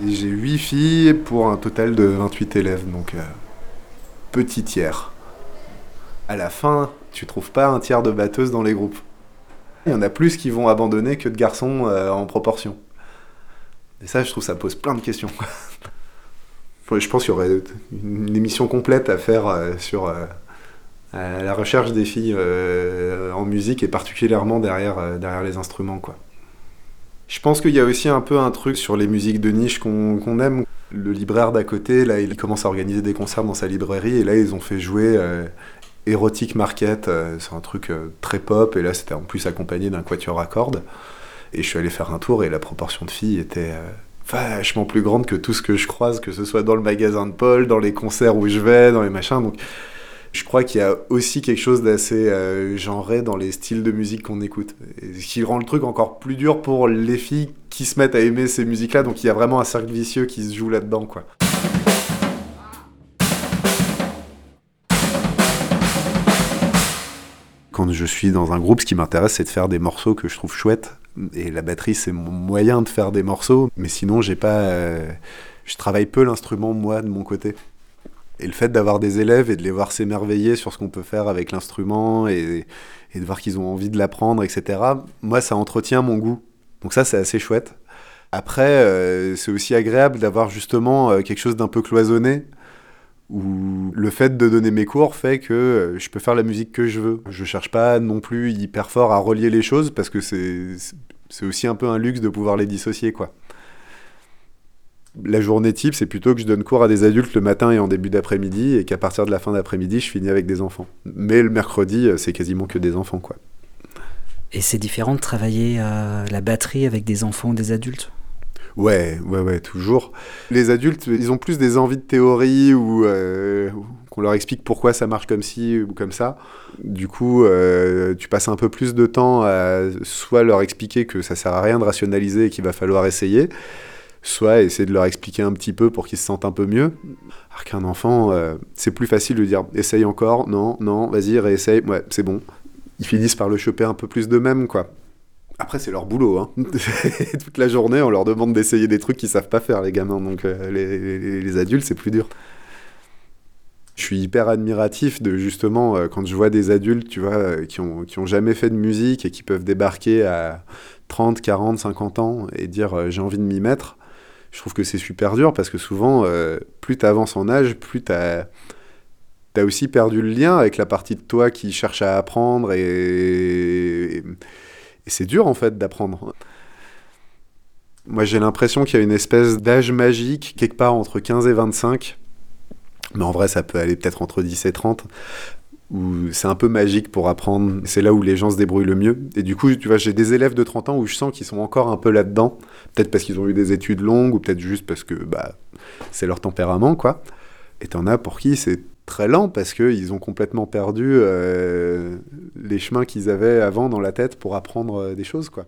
J'ai 8 filles pour un total de 28 élèves, donc euh, petit tiers. À la fin, tu trouves pas un tiers de batteuses dans les groupes. Il y en a plus qui vont abandonner que de garçons euh, en proportion. Et ça, je trouve, ça pose plein de questions. Je pense qu'il y aurait une émission complète à faire euh, sur la recherche des filles en musique et particulièrement derrière, derrière les instruments, quoi. Je pense qu'il y a aussi un peu un truc sur les musiques de niche qu'on aime. Le libraire d'à côté, là, il commence à organiser des concerts dans sa librairie et là, ils ont fait jouer euh, Erotic Market. euh, c'est un truc euh, très pop et là, c'était en plus accompagné d'un quatuor à cordes. Et je suis allé faire un tour et la proportion de filles était euh, vachement plus grande que tout ce que je croise, que ce soit dans le magasin de Paul, dans les concerts où je vais, dans les machins. Je crois qu'il y a aussi quelque chose d'assez euh, genré dans les styles de musique qu'on écoute. Ce qui rend le truc encore plus dur pour les filles qui se mettent à aimer ces musiques-là. Donc il y a vraiment un cercle vicieux qui se joue là-dedans. Quand je suis dans un groupe, ce qui m'intéresse, c'est de faire des morceaux que je trouve chouettes. Et la batterie, c'est mon moyen de faire des morceaux. Mais sinon, j'ai pas, euh, je travaille peu l'instrument moi de mon côté. Et le fait d'avoir des élèves et de les voir s'émerveiller sur ce qu'on peut faire avec l'instrument et, de voir qu'ils ont envie de l'apprendre, etc., moi, ça entretient mon goût. Donc ça, c'est assez chouette. Après, euh, c'est aussi agréable d'avoir justement euh, quelque chose d'un peu cloisonné, où le fait de donner mes cours fait que euh, je peux faire la musique que je veux. Je cherche pas non plus hyper fort à relier les choses, parce que c'est aussi un peu un luxe de pouvoir les dissocier, quoi. La journée type, c'est plutôt que je donne cours à des adultes le matin et en début d'après-midi, et qu'à partir de la fin d'après-midi, je finis avec des enfants. Mais le mercredi, euh, c'est quasiment que des enfants, quoi. Et c'est différent de travailler euh, la batterie avec des enfants ou des adultes? Ouais, ouais, ouais, toujours. Les adultes, ils ont plus des envies de théorie ou euh, qu'on leur explique pourquoi ça marche comme ci ou comme ça. Du coup, euh, tu passes un peu plus de temps à soit leur expliquer que ça sert à rien de rationaliser et qu'il va falloir essayer, soit essayer de leur expliquer un petit peu pour qu'ils se sentent un peu mieux. Alors qu'un enfant, euh, c'est plus facile de dire essaye encore, non, non, vas-y, réessaye, ouais, c'est bon. Ils finissent par le choper un peu plus d'eux-mêmes, quoi. Après, c'est leur boulot. Hein. Toute la journée, on leur demande d'essayer des trucs qu'ils savent pas faire, les gamins. Donc, euh, les, adultes, c'est plus dur. Je suis hyper admiratif de justement, euh, quand je vois des adultes, tu vois, qui ont, qui ont jamais fait de musique et qui peuvent débarquer à 30, 40, 50 ans et dire j'ai envie de m'y mettre. Je trouve que c'est super dur parce que souvent, euh, plus tu avances en âge, plus tu as aussi perdu le lien avec la partie de toi qui cherche à apprendre et, et c'est dur en fait d'apprendre. Moi j'ai l'impression qu'il y a une espèce d'âge magique quelque part entre 15 et 25, mais en vrai ça peut aller peut-être entre 10 et 30, où c'est un peu magique pour apprendre, c'est là où les gens se débrouillent le mieux. Et du coup, tu vois, j'ai des élèves de 30 ans où je sens qu'ils sont encore un peu là-dedans, peut-être parce qu'ils ont eu des études longues, ou peut-être juste parce que bah, c'est leur tempérament, quoi. Et t'en as pour qui c'est très lent parce qu'ils ont complètement perdu euh, les chemins qu'ils avaient avant dans la tête pour apprendre euh, des choses, quoi.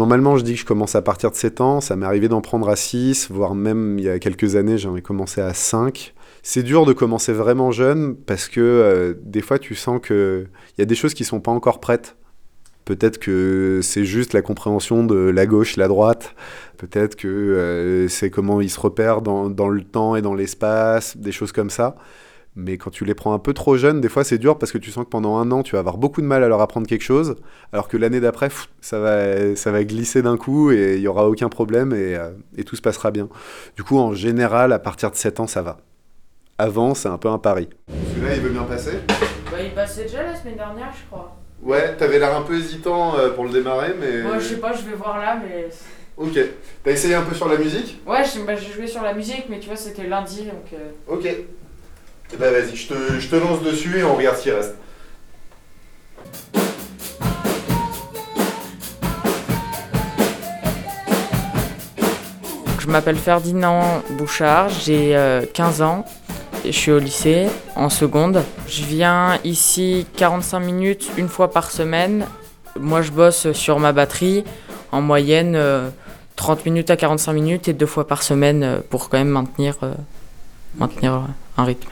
Normalement, je dis que je commence à partir de 7 ans. Ça m'est arrivé d'en prendre à 6, voire même il y a quelques années, j'en ai commencé à 5. C'est dur de commencer vraiment jeune parce que euh, des fois, tu sens qu'il y a des choses qui sont pas encore prêtes. Peut-être que c'est juste la compréhension de la gauche, la droite. Peut-être que euh, c'est comment ils se repèrent dans, dans le temps et dans l'espace, des choses comme ça. Mais quand tu les prends un peu trop jeunes, des fois c'est dur parce que tu sens que pendant un an, tu vas avoir beaucoup de mal à leur apprendre quelque chose, alors que l'année d'après, ça va, ça va glisser d'un coup et il n'y aura aucun problème et, euh, et tout se passera bien. Du coup, en général, à partir de 7 ans, ça va. Avant, c'est un peu un pari. Celui-là, il veut bien passer Bah, il passait déjà la semaine dernière, je crois. Ouais, t'avais l'air un peu hésitant euh, pour le démarrer, mais... Moi, je sais pas, je vais voir là, mais. Ok. T'as essayé un peu sur la musique? Ouais, j'ai bah, j'ai joué sur la musique, mais tu vois, c'était lundi, donc. euh, Ok. Eh ben vas-y, je te, je lance dessus et on regarde ce qui reste. m'appelle Ferdinand Bouchard, j'ai euh, 15 ans et je suis au lycée en seconde. Je viens ici 45 minutes une fois par semaine. Moi je bosse sur ma batterie en moyenne euh, 30 minutes à 45 minutes et deux fois par semaine euh, pour quand même maintenir, euh, maintenir euh, un rythme.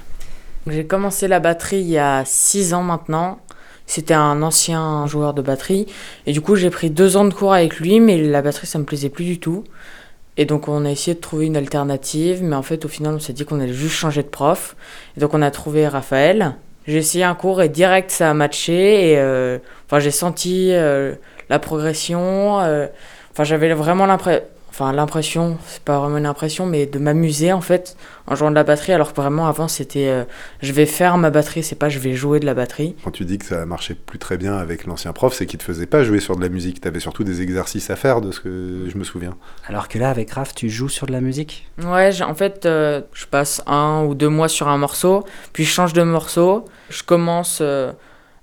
J'ai commencé la batterie il y a 6 ans maintenant. C'était un ancien joueur de batterie. Et du coup, j'ai pris deux ans de cours avec lui, mais la batterie, ça me plaisait plus du tout. Et donc, on a essayé de trouver une alternative, mais en fait, au final, on s'est dit qu'on allait juste changer de prof. Et donc, on a trouvé Raphaël. J'ai essayé un cours et direct, ça a matché. Et euh, enfin, j'ai senti euh, la progression. euh, Enfin, j'avais vraiment l'impression. Enfin, l'impression, c'est pas vraiment une impression, mais de m'amuser en fait en jouant de la batterie, alors que vraiment avant c'était euh, je vais faire ma batterie, c'est pas je vais jouer de la batterie. Quand tu dis que ça marchait plus très bien avec l'ancien prof, c'est qu'il te faisait pas jouer sur de la musique. T'avais surtout des exercices à faire, de ce que je me souviens. Alors que là, avec Raph, tu joues sur de la musique? Ouais, en fait, euh, je passe un ou deux mois sur un morceau, puis je change de morceau, je commence euh,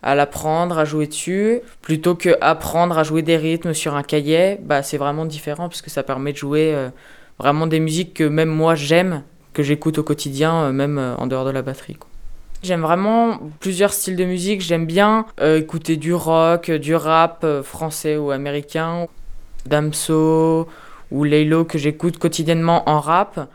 à l'apprendre, à jouer dessus, plutôt que apprendre à jouer des rythmes sur un cahier, bah c'est vraiment différent parce que ça permet de jouer euh, vraiment des musiques que même moi j'aime, que j'écoute au quotidien, euh, même euh, en dehors de la batterie. J'aime vraiment plusieurs styles de musique. J'aime bien écouter du rock, du rap français ou américain, Damso ou Laylo que j'écoute quotidiennement en rap.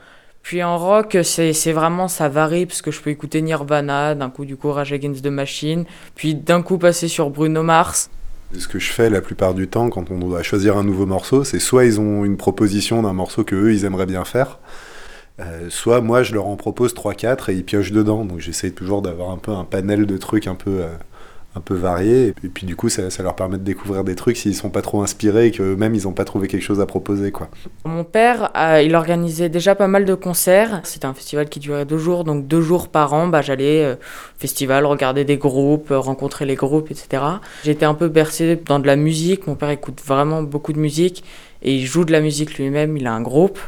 Puis en rock, c'est vraiment, ça varie parce que je peux écouter Nirvana, d'un coup du Courage Against the Machine, puis d'un coup passer sur Bruno Mars. Ce que je fais la plupart du temps quand on doit choisir un nouveau morceau, c'est soit ils ont une proposition d'un morceau que eux ils aimeraient bien faire, euh, soit moi je leur en propose 3-4 et ils piochent dedans. Donc j'essaye toujours d'avoir un peu un panel de trucs un peu, euh, un peu variés. Et puis, du coup ça, ça leur permet de découvrir des trucs s'ils sont pas trop inspirés et qu'eux-mêmes ils ont pas trouvé quelque chose à proposer. quoi. Mon père, il organisait déjà pas mal de concerts. C'était un festival qui durait deux jours, donc deux jours par an, bah, j'allais euh, au festival, regarder des groupes, euh, rencontrer les groupes, etc. J'étais un peu bercé dans de la musique. Mon père écoute vraiment beaucoup de musique et il joue de la musique lui-même. Il a un groupe.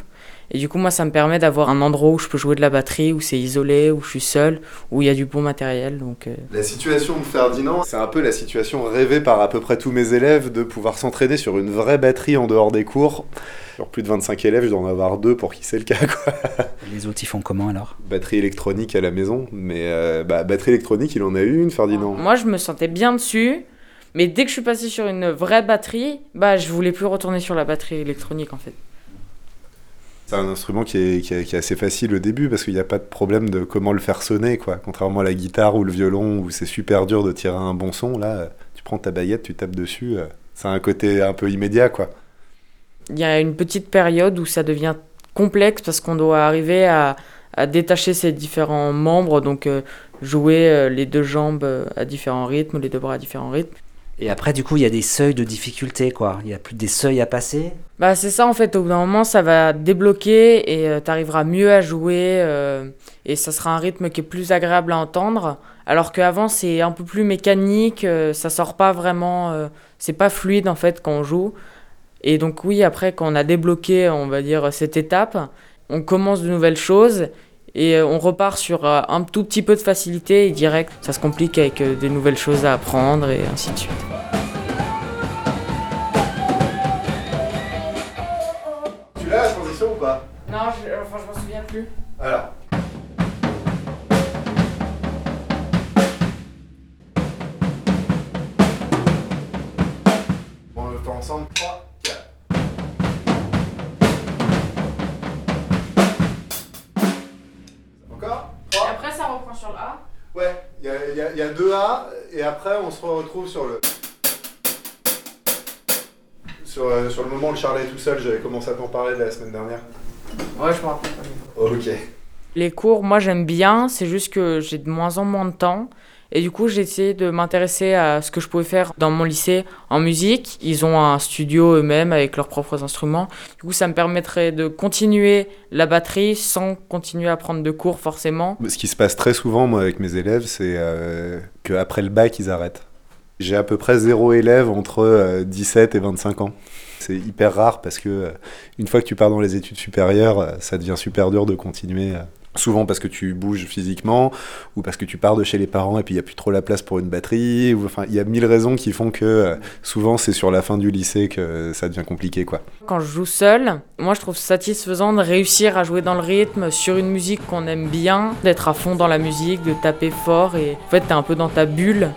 Et du coup, moi, ça me permet d'avoir un endroit où je peux jouer de la batterie, où c'est isolé, où je suis seul, où il y a du bon matériel. Donc, euh, La situation de Ferdinand, c'est un peu la situation rêvée par à peu près tous mes élèves de pouvoir s'entraîner sur une vraie batterie en dehors des cours. Sur plus de 25 élèves, je dois en avoir deux pour qui c'est le cas. Quoi. Les autres, ils font comment alors? Batterie électronique à la maison, mais euh, bah, batterie électronique, il en a eu une, Ferdinand. Moi, je me sentais bien dessus, mais dès que je suis passé sur une vraie batterie, bah, je voulais plus retourner sur la batterie électronique en fait. C'est un instrument qui est, qui est- assez facile au début parce qu'il n'y a pas de problème de comment le faire sonner, quoi. Contrairement à la guitare ou le violon où c'est super dur de tirer un bon son, là, euh, tu prends ta baguette, tu tapes dessus, euh, c'est un côté un peu immédiat, quoi. Il y a une petite période où ça devient complexe parce qu'on doit arriver à, détacher ses différents membres, donc euh, jouer euh, les deux jambes euh, à différents rythmes, les deux bras à différents rythmes. Et après, du coup, il y a des seuils de difficulté, quoi. Il y a plus des seuils à passer. Bah c'est ça en fait, au bout d'un moment ça va débloquer et tu arriveras mieux à jouer euh, et ça sera un rythme qui est plus agréable à entendre alors qu'avant c'est un peu plus mécanique, euh, ça sort pas vraiment, euh, c'est pas fluide en fait quand on joue. Et donc oui après quand on a débloqué on va dire cette étape, on commence de nouvelles choses et euh, on repart sur euh, un tout petit peu de facilité et direct ça se complique avec euh, des nouvelles choses à apprendre et ainsi de suite. Tu l'as la transition ou pas? Non, je, enfin je m'en souviens plus. Alors. Bon, on le fait ensemble. 3, sur le A. Ouais, il y a, y y deux A et après on se retrouve sur le. Sur, euh, sur le moment où le Charlet est tout seul, j'avais commencé à t'en parler la semaine dernière. Ouais, je me rappelle. Ok. Les cours, moi j'aime bien, c'est juste que j'ai de moins en moins de temps. Et du coup, j'ai essayé de m'intéresser à ce que je pouvais faire dans mon lycée en musique. Ils ont un studio eux-mêmes avec leurs propres instruments. Du coup, ça me permettrait de continuer la batterie sans continuer à prendre de cours forcément. Ce qui se passe très souvent, moi, avec mes élèves, c'est euh, qu'après le bac, ils arrêtent. J'ai à peu près zéro élève entre euh, 17 et 25 ans. C'est hyper rare parce que euh, une fois que tu pars dans les études supérieures, euh, ça devient super dur de continuer. Souvent parce que tu bouges physiquement, ou parce que tu pars de chez les parents et puis il n'y a plus trop la place pour une batterie. Enfin, il y a mille raisons qui font que euh, souvent c'est sur la fin du lycée que ça devient compliqué, quoi. Quand je joue seul, moi je trouve satisfaisant de réussir à jouer dans le rythme sur une musique qu'on aime bien, d'être à fond dans la musique, de taper fort et en fait t'es un peu dans ta bulle.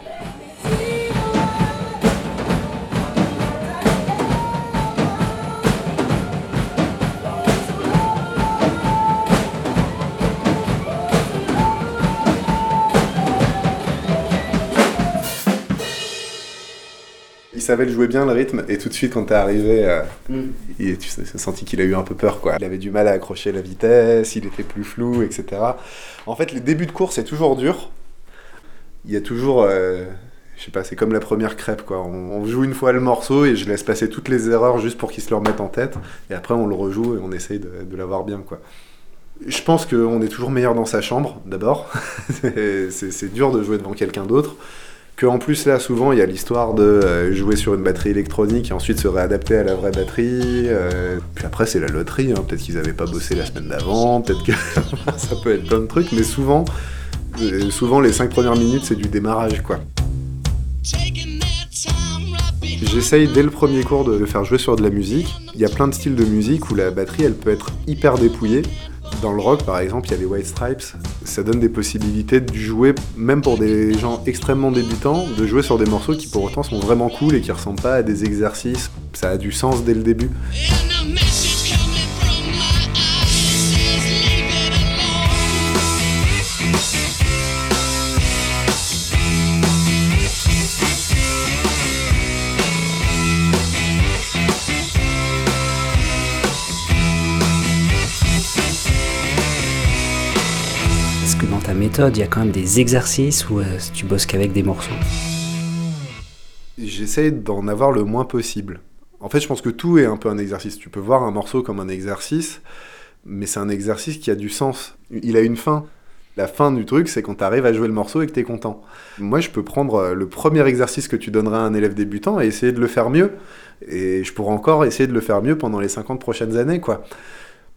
Savait le jouer bien le rythme et tout de suite quand t'es arrivé, euh, Mm. il- tu as senti qu'il a eu un peu peur quoi. Il avait du mal à accrocher la vitesse, il était plus flou, etc. En fait, les débuts de course c'est toujours dur. Il y a toujours, euh, je sais pas, c'est comme la première crêpe quoi. On, on joue une fois le morceau et je laisse passer toutes les erreurs juste pour qu'il se le remette en tête. Et après on le rejoue et on essaye de, de l'avoir bien quoi. Je pense qu'on est toujours meilleur dans sa chambre d'abord. c'est dur de jouer devant quelqu'un d'autre. Que en plus là souvent il y a l'histoire de euh, jouer sur une batterie électronique et ensuite se réadapter à la vraie batterie. euh, puis après c'est la loterie, hein. peut-être qu'ils avaient pas bossé la semaine d'avant, peut-être que ça peut être plein de trucs, mais souvent, euh, souvent les cinq premières minutes c'est du démarrage quoi. J'essaye dès le premier cours de le faire jouer sur de la musique. Il y a plein de styles de musique où la batterie elle peut être hyper dépouillée. Dans le rock par exemple, il y a les White Stripes. Ça donne des possibilités de jouer, même pour des gens extrêmement débutants, de jouer sur des morceaux qui pour autant sont vraiment cool et qui ressemblent pas à des exercices. Ça a du sens dès le début. Il y a quand même des exercices ou euh, tu bosses qu'avec des morceaux J'essaie d'en avoir le moins possible. En fait, je pense que tout est un peu un exercice. Tu peux voir un morceau comme un exercice, mais c'est un exercice qui a du sens. Il a une fin. La fin du truc, c'est quand tu arrives à jouer le morceau et que tu es content. Moi, je peux prendre euh, le premier exercice que tu donnerais à un élève débutant et essayer de le faire mieux. Et je pourrais encore essayer de le faire mieux pendant les 50 prochaines années, quoi.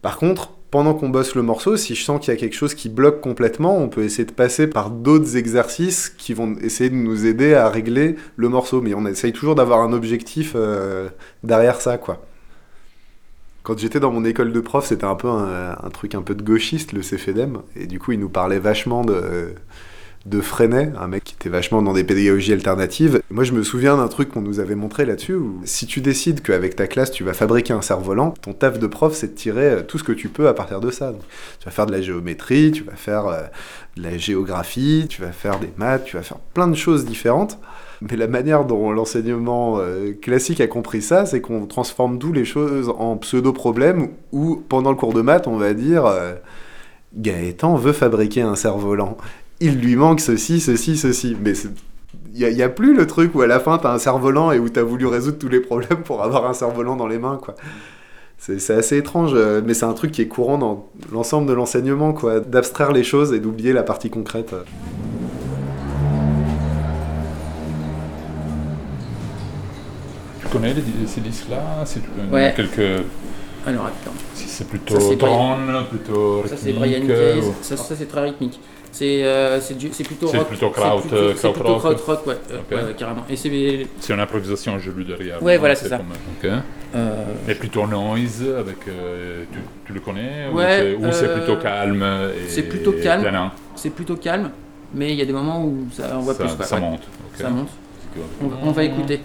Par contre, pendant qu'on bosse le morceau, si je sens qu'il y a quelque chose qui bloque complètement, on peut essayer de passer par d'autres exercices qui vont essayer de nous aider à régler le morceau. Mais on essaye toujours d'avoir un objectif euh, derrière ça, quoi. Quand j'étais dans mon école de prof, c'était un peu un, un truc un peu de gauchiste, le CFEDEM. Et du coup, il nous parlait vachement de, de Freinet, un mec qui était vachement dans des pédagogies alternatives. Moi, je me souviens d'un truc qu'on nous avait montré là-dessus, où si tu décides qu'avec ta classe, tu vas fabriquer un cerf-volant, ton taf de prof, c'est de tirer euh, tout ce que tu peux à partir de ça. Tu vas faire de la géométrie, tu vas faire euh, de la géographie, tu vas faire des maths, tu vas faire plein de choses différentes. Mais la manière dont l'enseignement euh, classique a compris ça, c'est qu'on transforme d'où les choses en pseudo-problèmes, où pendant le cours de maths, on va dire Gaëtan veut fabriquer un cerf-volant. Il lui manque ceci, ceci, ceci. Mais il n'y a, plus le truc où à la fin, tu as un cerf-volant et où tu as voulu résoudre tous les problèmes pour avoir un cerf-volant dans les mains. quoi. C'est assez étrange, euh, mais c'est un truc qui est courant dans l'ensemble de l'enseignement, quoi, d'abstraire les choses et d'oublier la partie concrète. Tu connais les- ces disques-là? C'est euh, Ouais. quelques... Alors attends. Si c'est plutôt Ça, c'est Brian- drone, plutôt Ça c'est rythmique, Brian euh, Case, ou- ça, ça, c'est très rythmique. C'est euh, c'est plutôt C'est rock. plutôt kraut, plutôt, c'est plutôt krautrock. krautrock, ouais, euh, Ok. ouais, ouais, carrément. Et c'est C'est une improvisation, j'ai lu derrière. Ouais, voilà, c'est ça. comme-. Euh, Et plutôt noise, avec, euh, tu, tu le connais ou Ouais, c'est- Ou c'est plutôt calme C'est plutôt calme. C'est plutôt calme, mais il y a des moments où ça, on voit Ça- plus. quoi, ça monte. Ça monte. On va écouter.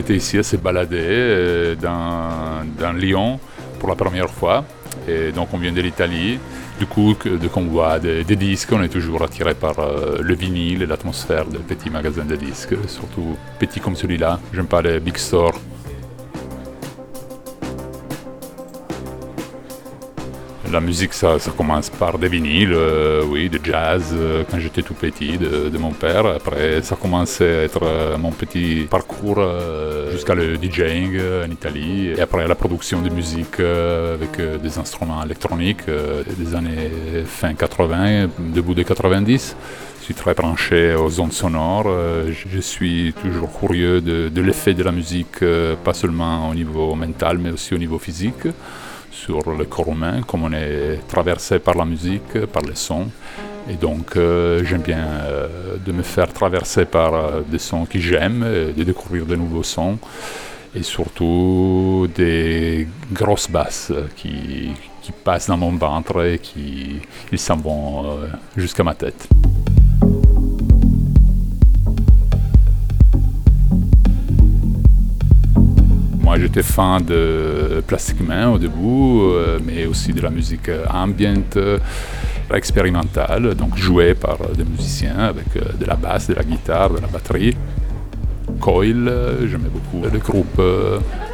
Était ici à se balader euh, dans, Lyon pour la première fois. Et donc on vient de l'Italie. Du coup, dès qu'on voit des, des disques, on est toujours attiré par euh, le vinyle et l'atmosphère des petits magasins de disques, surtout petits comme celui-là. J'aime pas les big stores. La musique, ça, commence par des vinyles, euh, oui, de jazz, euh, quand j'étais tout petit, de, mon père. Après, ça commençait à être euh, mon petit parcours jusqu'à le DJing en Italie. Et après, la production de musique avec des instruments électroniques des années fin 80, début des 90. Je suis très branché aux ondes sonores. Je suis toujours curieux de, l'effet de la musique, pas seulement au niveau mental, mais aussi au niveau physique, sur le corps humain, comme on est traversé par la musique, par les sons. Et donc, euh, j'aime bien euh, de me faire traverser par euh, des sons que j'aime, de découvrir de nouveaux sons, et surtout des grosses basses qui, qui passent dans mon ventre et qui s'en vont jusqu'à ma tête. Moi, j'étais fan de Plastic Man au début, euh, mais aussi de la musique ambiante, euh, expérimentale, donc jouée par des musiciens avec euh, de la basse, de la guitare, de la batterie. Coil, j'aimais beaucoup le groupe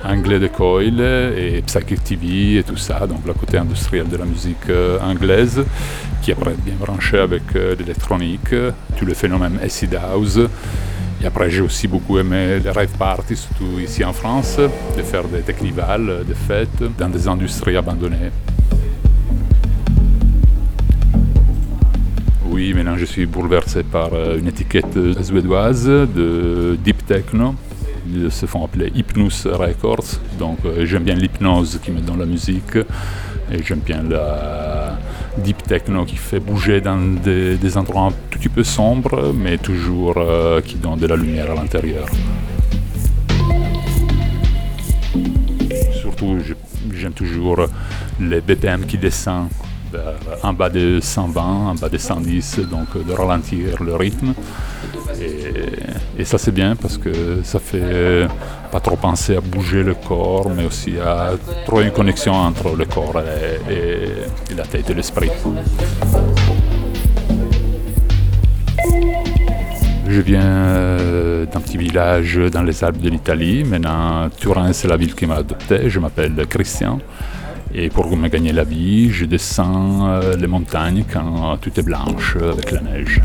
anglais de Coil et Psychic TV et tout ça, donc le côté industriel de la musique anglaise, qui après bien branché avec l'électronique, tout le phénomène acid house. Et après, j'ai aussi beaucoup aimé les rave parties, surtout ici en France, de faire des technivals, des fêtes dans des industries abandonnées. Oui, maintenant je suis bouleversé par euh, une étiquette suédoise de deep techno. Ils se font appeler Hypnus Records. Donc euh, j'aime bien l'hypnose qui met dans la musique et j'aime bien la deep techno qui fait bouger dans des, endroits un tout petit peu sombres, mais toujours euh, qui donne de la lumière à l'intérieur. Surtout, j'aime toujours les BPM qui descendent en bas de 120, en bas de 110, donc de ralentir le rythme. Et, ça c'est bien parce que ça fait pas trop penser à bouger le corps, mais aussi à trouver une connexion entre le corps et, et- la tête et l'esprit. Je viens euh, d'un petit village dans les Alpes de l'Italie. Maintenant, Turin, c'est la ville qui m'a adopté. Je m'appelle Christian. Et pour me gagner la vie, je descends euh, les montagnes quand tout est blanche avec la neige.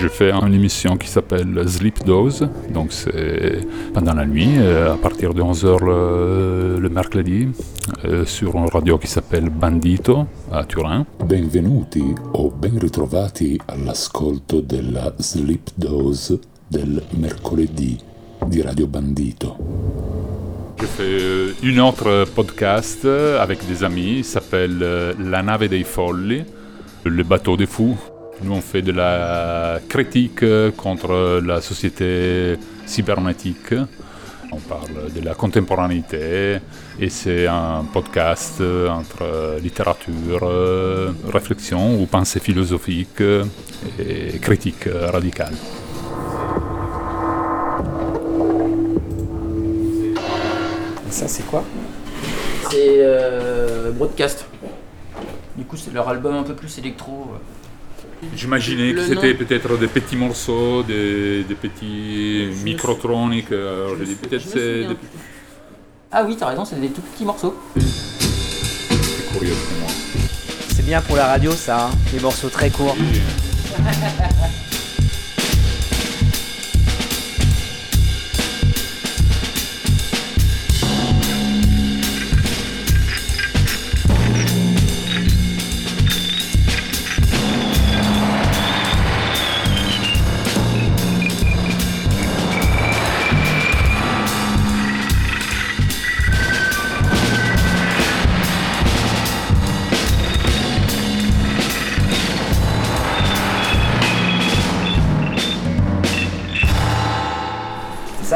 Je fais une émission qui s'appelle Sleep Dose, donc c'est pendant la nuit, euh, à partir de 11h le, le mercredi, euh, sur une radio qui s'appelle Bandito à Turin. Benvenuti o ben ritrovati all'ascolto della Sleep Dose del mercoledì di Radio Bandito. Je fais euh, une autre podcast avec des amis, il s'appelle La nave dei folli, le bateau des fous. Nous on fait de la critique euh, contre la société cybernétique. On parle de la contemporanéité et c'est un podcast euh, entre littérature, euh, réflexion ou pensée philosophique et critique radicale. Ça, c'est quoi? C'est euh, Broadcast. Du coup, c'est leur album un peu plus électro. J'imaginais que c'était peut-être des petits morceaux, des, des petits microtroniques. Alors je dis peut-être c'est des- Ah oui, t'as raison, c'est des tout petits morceaux. c'est curieux pour moi. C'est bien pour la radio ça, hein, les morceaux très courts.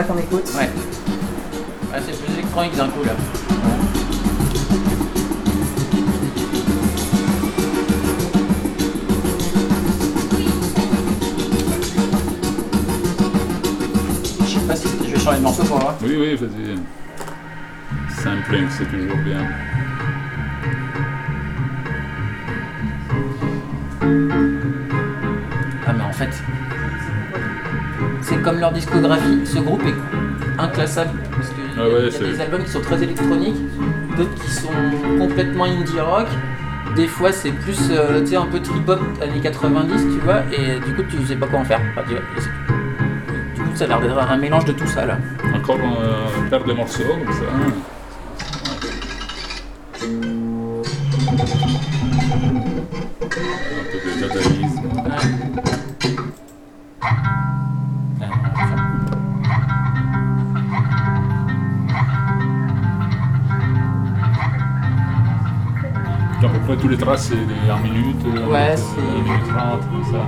ça qu'on écoute Ouais. Ouais, c'est plus électronique d'un coup là. Je sais pas si je vais changer de morceau pour voir. Oui, oui, vas-y. Sampling, c'est toujours bien. Ah mais en fait. C'est comme leur discographie, ce groupe est inclassable. Parce qu'il Ah ouais, y a des albums qui sont très électroniques, d'autres qui sont complètement indie rock. Des fois, c'est plus euh, tu sais, un peu trip-hop années 90, tu vois, et du coup, tu sais pas quoi en faire. Enfin, tu vois, et c'est- du coup, ça a l'air d'être un mélange de tout ça là. Encore un paire de morceaux comme ça. C'est des 1 minute, euh, Ouais, euh, c'est- 1 minute 30, comme ça.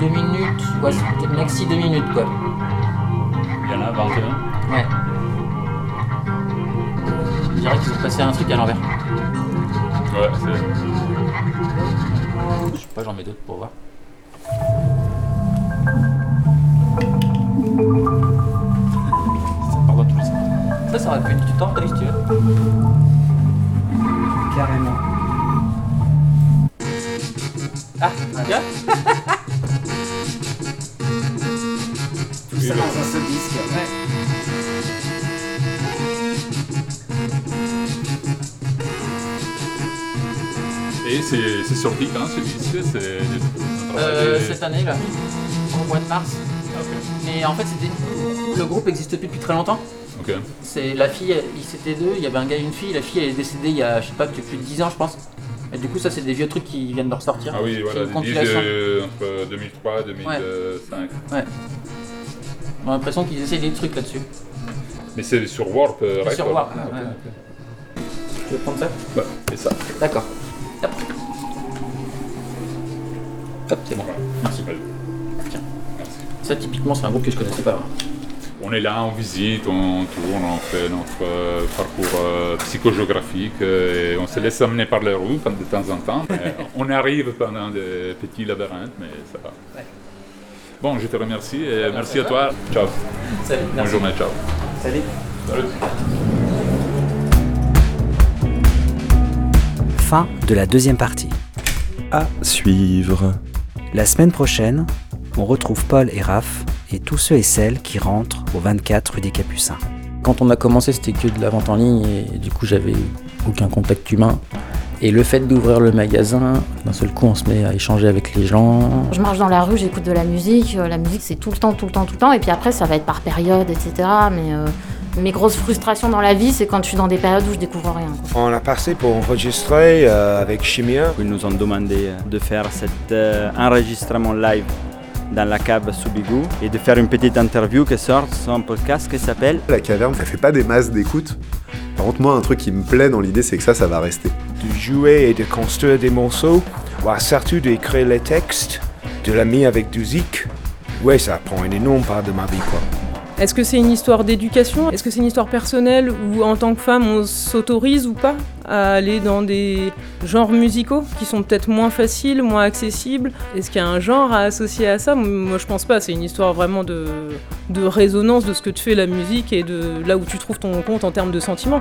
Deux minutes, ouais, c'est maxi deux minutes quoi. Il y en a 21. Ouais. Je dirais qu'ils ont passé un truc à l'envers. Ouais, c'est. Je sais pas, j'en mets d'autres pour voir. Ça part dans tous les sens. Ça, ça aurait pu être du temps, si tu veux? Carrément. Gars Tout ça dans un seul disque. Et c'est c'est sorti quand ce disque C'est Euh, cette année là, au mois de mars. Mais en fait, c'était le groupe existe depuis depuis très longtemps. C'est la fille, ils c'était deux, il y avait un gars et une fille. La fille elle est décédée il y a je sais pas plus de 10 ans je pense. Et du coup ça c'est des vieux trucs qui viennent de ressortir. Ah oui, voilà, des disques euh, entre 2003 et 2005. Ouais. On a l'impression qu'ils essayent des trucs là-dessus. Mais c'est sur Warp euh, sur. Warp, Ah, ouais. Tu veux prendre ça? Bah, c'est ça. D'accord. Hop. Hop, c'est bon. Merci. Tiens. Ça typiquement c'est un groupe que je connaissais pas. On est là, on visite, on tourne, on fait notre euh, parcours euh, psychogéographique euh, et on se laisse amener par les rues de temps en temps. on arrive pendant des petits labyrinthes, mais ça va. Bon, je te remercie et merci à toi. Ciao. Salut, Bonne journée, ciao. Salut. Salut. Fin de la deuxième partie. À suivre. La semaine prochaine, on retrouve Paul et Raph et tous ceux et celles qui rentrent au 24 rue des Capucins. Quand on a commencé, c'était que de la vente en ligne et du coup, j'avais aucun contact humain. Et le fait d'ouvrir le magasin, d'un seul coup, on se met à échanger avec les gens. Je marche dans la rue, j'écoute de la musique. Euh, La musique, c'est tout le temps, tout le temps, tout le temps. Et puis après, ça va être par période, etc. Mais euh, mes grosses frustrations dans la vie, c'est quand je suis dans des périodes où je découvre rien. quoi. On a passé pour enregistrer euh, avec Chimia. Ils nous ont demandé de faire cet euh, enregistrement live dans la cave Soubigou et de faire une petite interview qui sort sur un podcast qui s'appelle La caverne, ça fait pas des masses d'écoute. Par contre, moi, un truc qui me plaît dans l'idée, c'est que ça, ça va rester. De jouer et de construire des morceaux, ouais, surtout d'écrire les textes, de la mis avec du zik. Ouais, ça prend une énorme part de ma vie, quoi. Est-ce que c'est une histoire d'éducation? Est-ce que c'est une histoire personnelle où en tant que femme on s'autorise ou pas à aller dans des genres musicaux qui sont peut-être moins faciles, moins accessibles? Est-ce qu'il y a un genre à associer à ça? Moi je pense pas, c'est une histoire vraiment de, de résonance de ce que te fait la musique et de là où tu trouves ton compte en termes de sentiments.